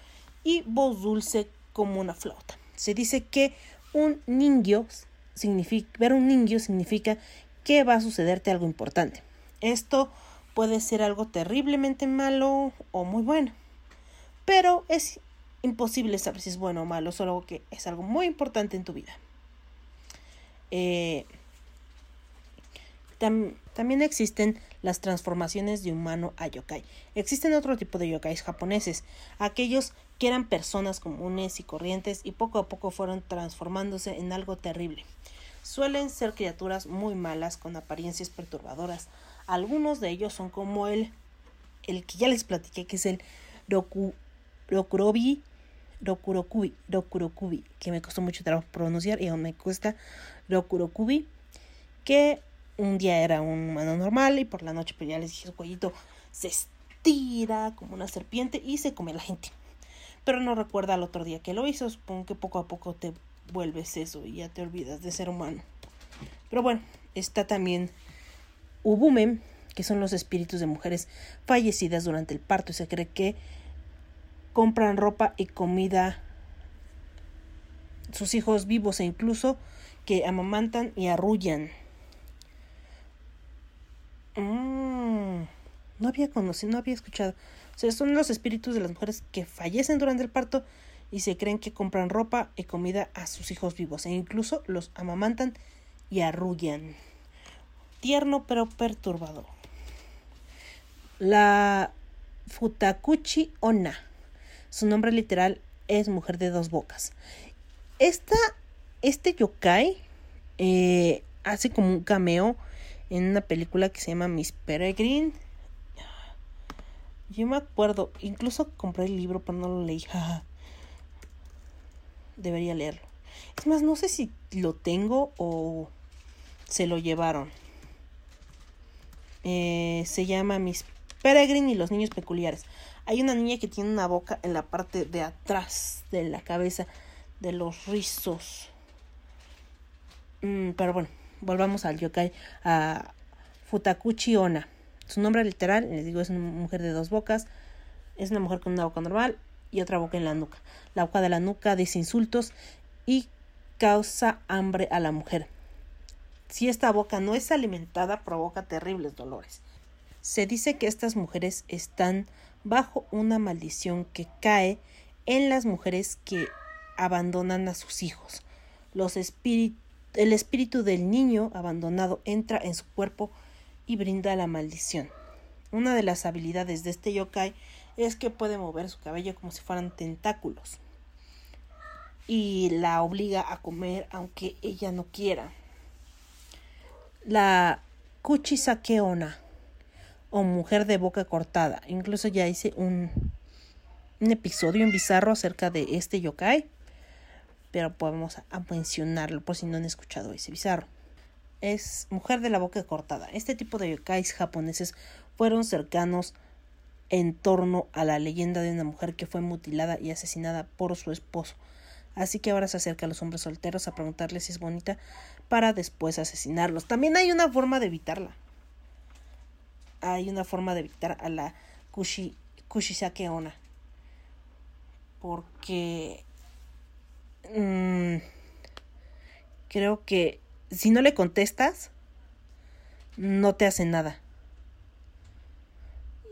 y voz dulce como una flauta. Se dice que un ningyo significa, ver un ningyo significa que va a sucederte algo importante. Esto puede ser algo terriblemente malo o muy bueno, pero es imposible saber si es bueno o malo, solo que es algo muy importante en tu vida. Eh, tam- también existen las transformaciones de humano a yokai. Existen otro tipo de yokais japoneses, aquellos que eran personas comunes y corrientes y poco a poco fueron transformándose en algo terrible. Suelen ser criaturas muy malas con apariencias perturbadoras. Algunos de ellos son como el, el que ya les platiqué, que es el Roku, Rokurobi, Rokurokubi, que me costó mucho trabajo pronunciar y aún me cuesta Rokurokubi, que un día era un humano normal y por la noche, pues ya les dije, su cuellito se estira como una serpiente y se come a la gente. Pero no recuerda al otro día que lo hizo, supongo que poco a poco te vuelves eso y ya te olvidas de ser humano. Pero bueno, está también Ubumen, que son los espíritus de mujeres fallecidas durante el parto se cree que compran ropa y comida sus hijos vivos e incluso que amamantan y arrullan. Mm, no había conocido, no había escuchado. O sea, son los espíritus de las mujeres que fallecen durante el parto y se creen que compran ropa y comida a sus hijos vivos e incluso los amamantan y arrullan. Tierno pero perturbador. La Futakuchi Onna. Su nombre literal es mujer de dos bocas. Esta, este yokai eh, hace como un cameo en una película que se llama Miss Peregrine. Yo me acuerdo, incluso compré el libro, pero no lo leí. Debería leerlo. Es más, no sé si lo tengo o se lo llevaron. Eh, se llama Miss Peregrine y los niños peculiares. Hay una niña que tiene una boca en la parte de atrás de la cabeza de los rizos. Mm, pero bueno, volvamos al yokai, a Futakuchi Ona. Su nombre literal, les digo, es una mujer de dos bocas. Es una mujer con una boca normal y otra boca en la nuca. La boca de la nuca dice insultos y causa hambre a la mujer. Si esta boca no es alimentada, provoca terribles dolores. Se dice que estas mujeres están bajo una maldición que cae en las mujeres que abandonan a sus hijos. Los espíritu- el espíritu del niño abandonado entra en su cuerpo y brinda la maldición. Una de las habilidades de este yokai es que puede mover su cabello como si fueran tentáculos y la obliga a comer aunque ella no quiera. La Kuchisakeona o mujer de boca cortada. Incluso ya hice un, un episodio en bizarro acerca de este yokai, pero podemos mencionarlo por si no han escuchado ese bizarro. Es mujer de la boca cortada. Este tipo de yokais japoneses fueron cercanos en torno a la leyenda de una mujer que fue mutilada y asesinada por su esposo. Así que ahora se acerca a los hombres solteros a preguntarles si es bonita para después asesinarlos. También hay una forma de evitarla. Hay una forma de evitar a la kushi, Kushisake Ona. Porque mm, creo que si no le contestas, no te hace nada.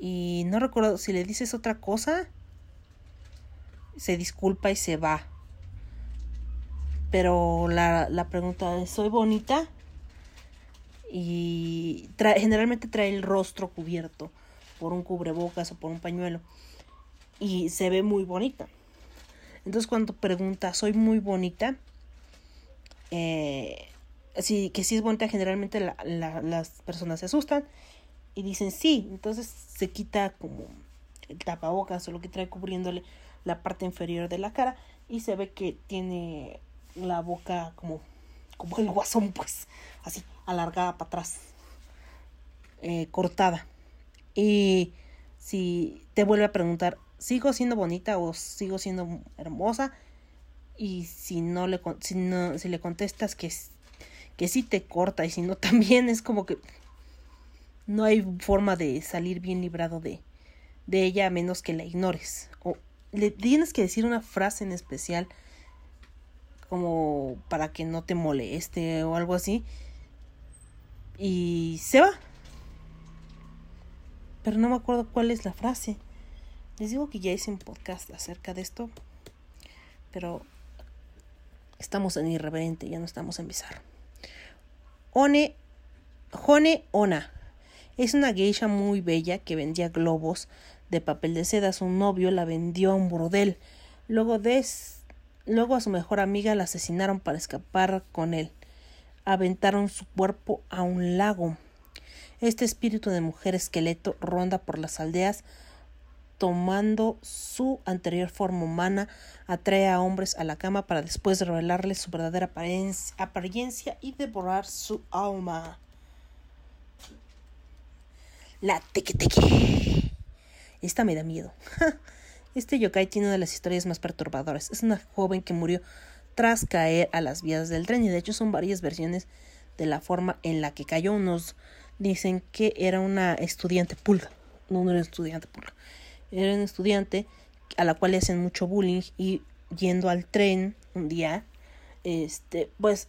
Y no recuerdo si le dices otra cosa, se disculpa y se va. Pero la, la pregunta es, ¿soy bonita? Y generalmente trae el rostro cubierto por un cubrebocas o por un pañuelo. Y se ve muy bonita. Entonces cuando pregunta, ¿soy muy bonita? Eh, sí, que si es bonita, generalmente la- la- las personas se asustan y dicen sí. Entonces se quita como el tapabocas o lo que trae cubriéndole la parte inferior de la cara y se ve que tiene la boca como, como el guasón, pues, así, alargada para atrás, eh, cortada. Y si te vuelve a preguntar, ¿sigo siendo bonita o sigo siendo hermosa? Y si no le, si no, si le contestas que, que sí te corta y si no también es como que no hay forma de salir bien librado de, de ella a menos que la ignores. O le tienes que decir una frase en especial como para que no te moleste o algo así. Y se va. Pero no me acuerdo cuál es la frase. Les digo que ya hice un podcast acerca de esto. Pero estamos en irreverente, ya no estamos en bizarro. One, Jone Ona. Es una geisha muy bella que vendía globos de papel de seda. Su novio la vendió a un burdel. Luego, de, s- luego a su mejor amiga la asesinaron para escapar con él. Aventaron su cuerpo a un lago. Este espíritu de mujer esqueleto ronda por las aldeas tomando su anterior forma humana, atrae a hombres a la cama para después revelarles su verdadera apariencia, y devorar su alma. La teque teque. Esta me da miedo. Este yokai tiene una de las historias más perturbadoras. Es una joven que murió tras caer a las vías del tren y de hecho son varias versiones de la forma en la que cayó. Unos dicen que era una estudiante pulga. No, no era estudiante pulga. Era una estudiante a la cual le hacen mucho bullying y yendo al tren un día, este, pues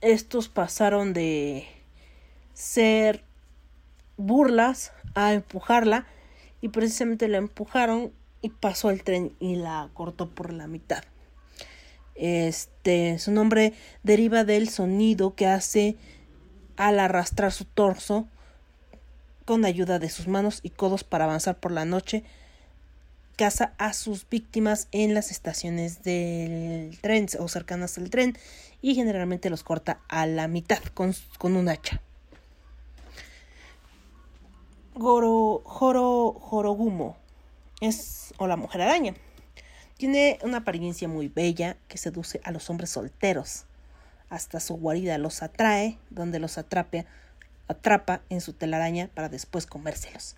estos pasaron de ser burlas a empujarla y precisamente la empujaron y pasó el tren y la cortó por la mitad. Este, su nombre deriva del sonido que hace al arrastrar su torso con ayuda de sus manos y codos para avanzar por la noche. Caza a sus víctimas en las estaciones del tren o cercanas al tren y generalmente los corta a la mitad con, con un hacha. Goro, Joro, Jorogumo es o la mujer araña. Tiene una apariencia muy bella que seduce a los hombres solteros. Hasta su guarida los atrae, donde los atrapa, atrapa en su telaraña para después comérselos.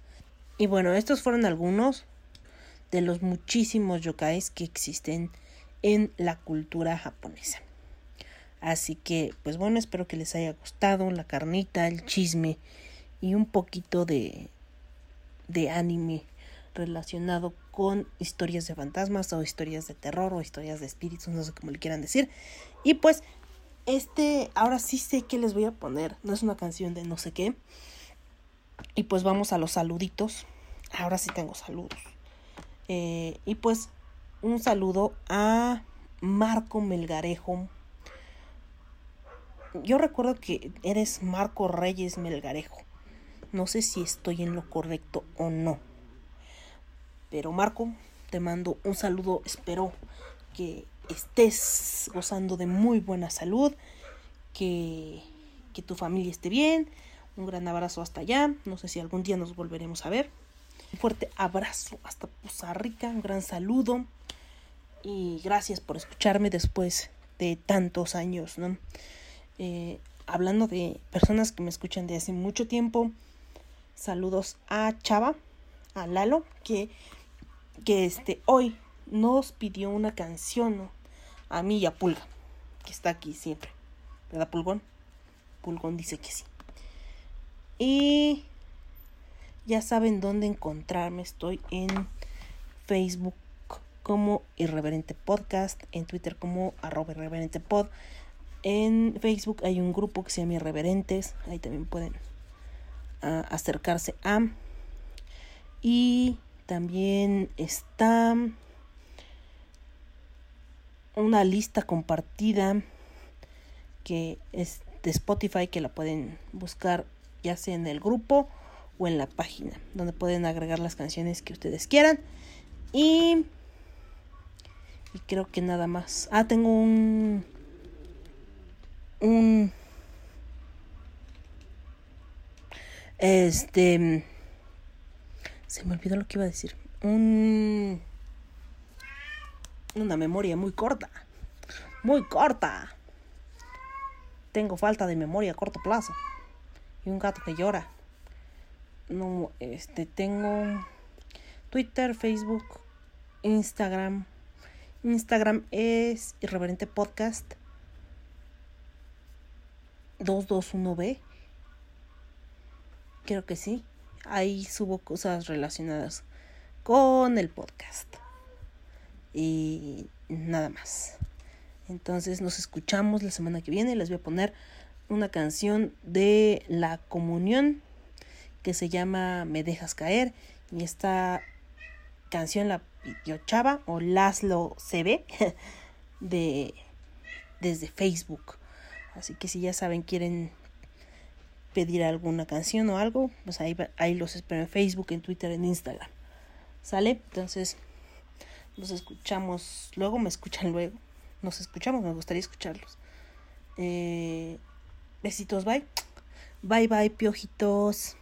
Y bueno, estos fueron algunos de los muchísimos yokais que existen en la cultura japonesa. Así que, pues bueno, espero que les haya gustado la carnita, el chisme y un poquito de, de anime relacionado con historias de fantasmas o historias de terror o historias de espíritus, no sé cómo le quieran decir. Y pues, este, ahora sí sé que les voy a poner, no es una canción de no sé qué. Y pues vamos a los saluditos. Ahora sí tengo saludos. Eh, y pues un saludo a Marco Melgarejo. Yo recuerdo que eres Marco Reyes Melgarejo. No sé si estoy en lo correcto o no. Pero Marco, te mando un saludo. Espero que estés gozando de muy buena salud. Que, que tu familia esté bien. Un gran abrazo hasta allá. No sé si algún día nos volveremos a ver. Un fuerte abrazo hasta Poza Rica. Un gran saludo. Y gracias por escucharme después de tantos años, ¿no? Eh, hablando de personas que me escuchan de hace mucho tiempo, saludos a Chava, a Lalo, que, que este, hoy nos pidió una canción ¿no? a mí y a Pulga, que está aquí siempre. ¿Verdad, Pulgón? Pulgón dice que sí. Y ya saben dónde encontrarme. Estoy en Facebook como Irreverente Podcast, en Twitter como arroba irreverente pod. En Facebook hay un grupo que se llama Irreverentes, ahí también pueden ah, acercarse a. Y también está una lista compartida que es de Spotify que la pueden buscar ya sea en el grupo o en la página donde pueden agregar las canciones que ustedes quieran y creo que nada más. Ah, tengo un. Un. Este. Se me olvidó lo que iba a decir. Un. Una memoria muy corta. Muy corta. Tengo falta de memoria a corto plazo. Y un gato que llora. No, este, tengo Twitter, Facebook, Instagram, Instagram es Irreverente Podcast 221B. Creo que sí. Ahí subo cosas relacionadas con el podcast. Y nada más. Entonces nos escuchamos la semana que viene. Les voy a poner una canción de la comunión que se llama Me dejas caer. Y esta canción la pidió Chava o Laszlo CB de desde Facebook. Así que si ya saben, quieren pedir alguna canción o algo, pues ahí, ahí los espero en Facebook, en Twitter, en Instagram. ¿Sale? Entonces, nos escuchamos luego, me escuchan luego. Nos escuchamos, me gustaría escucharlos. Eh, besitos, bye. Bye, bye, piojitos.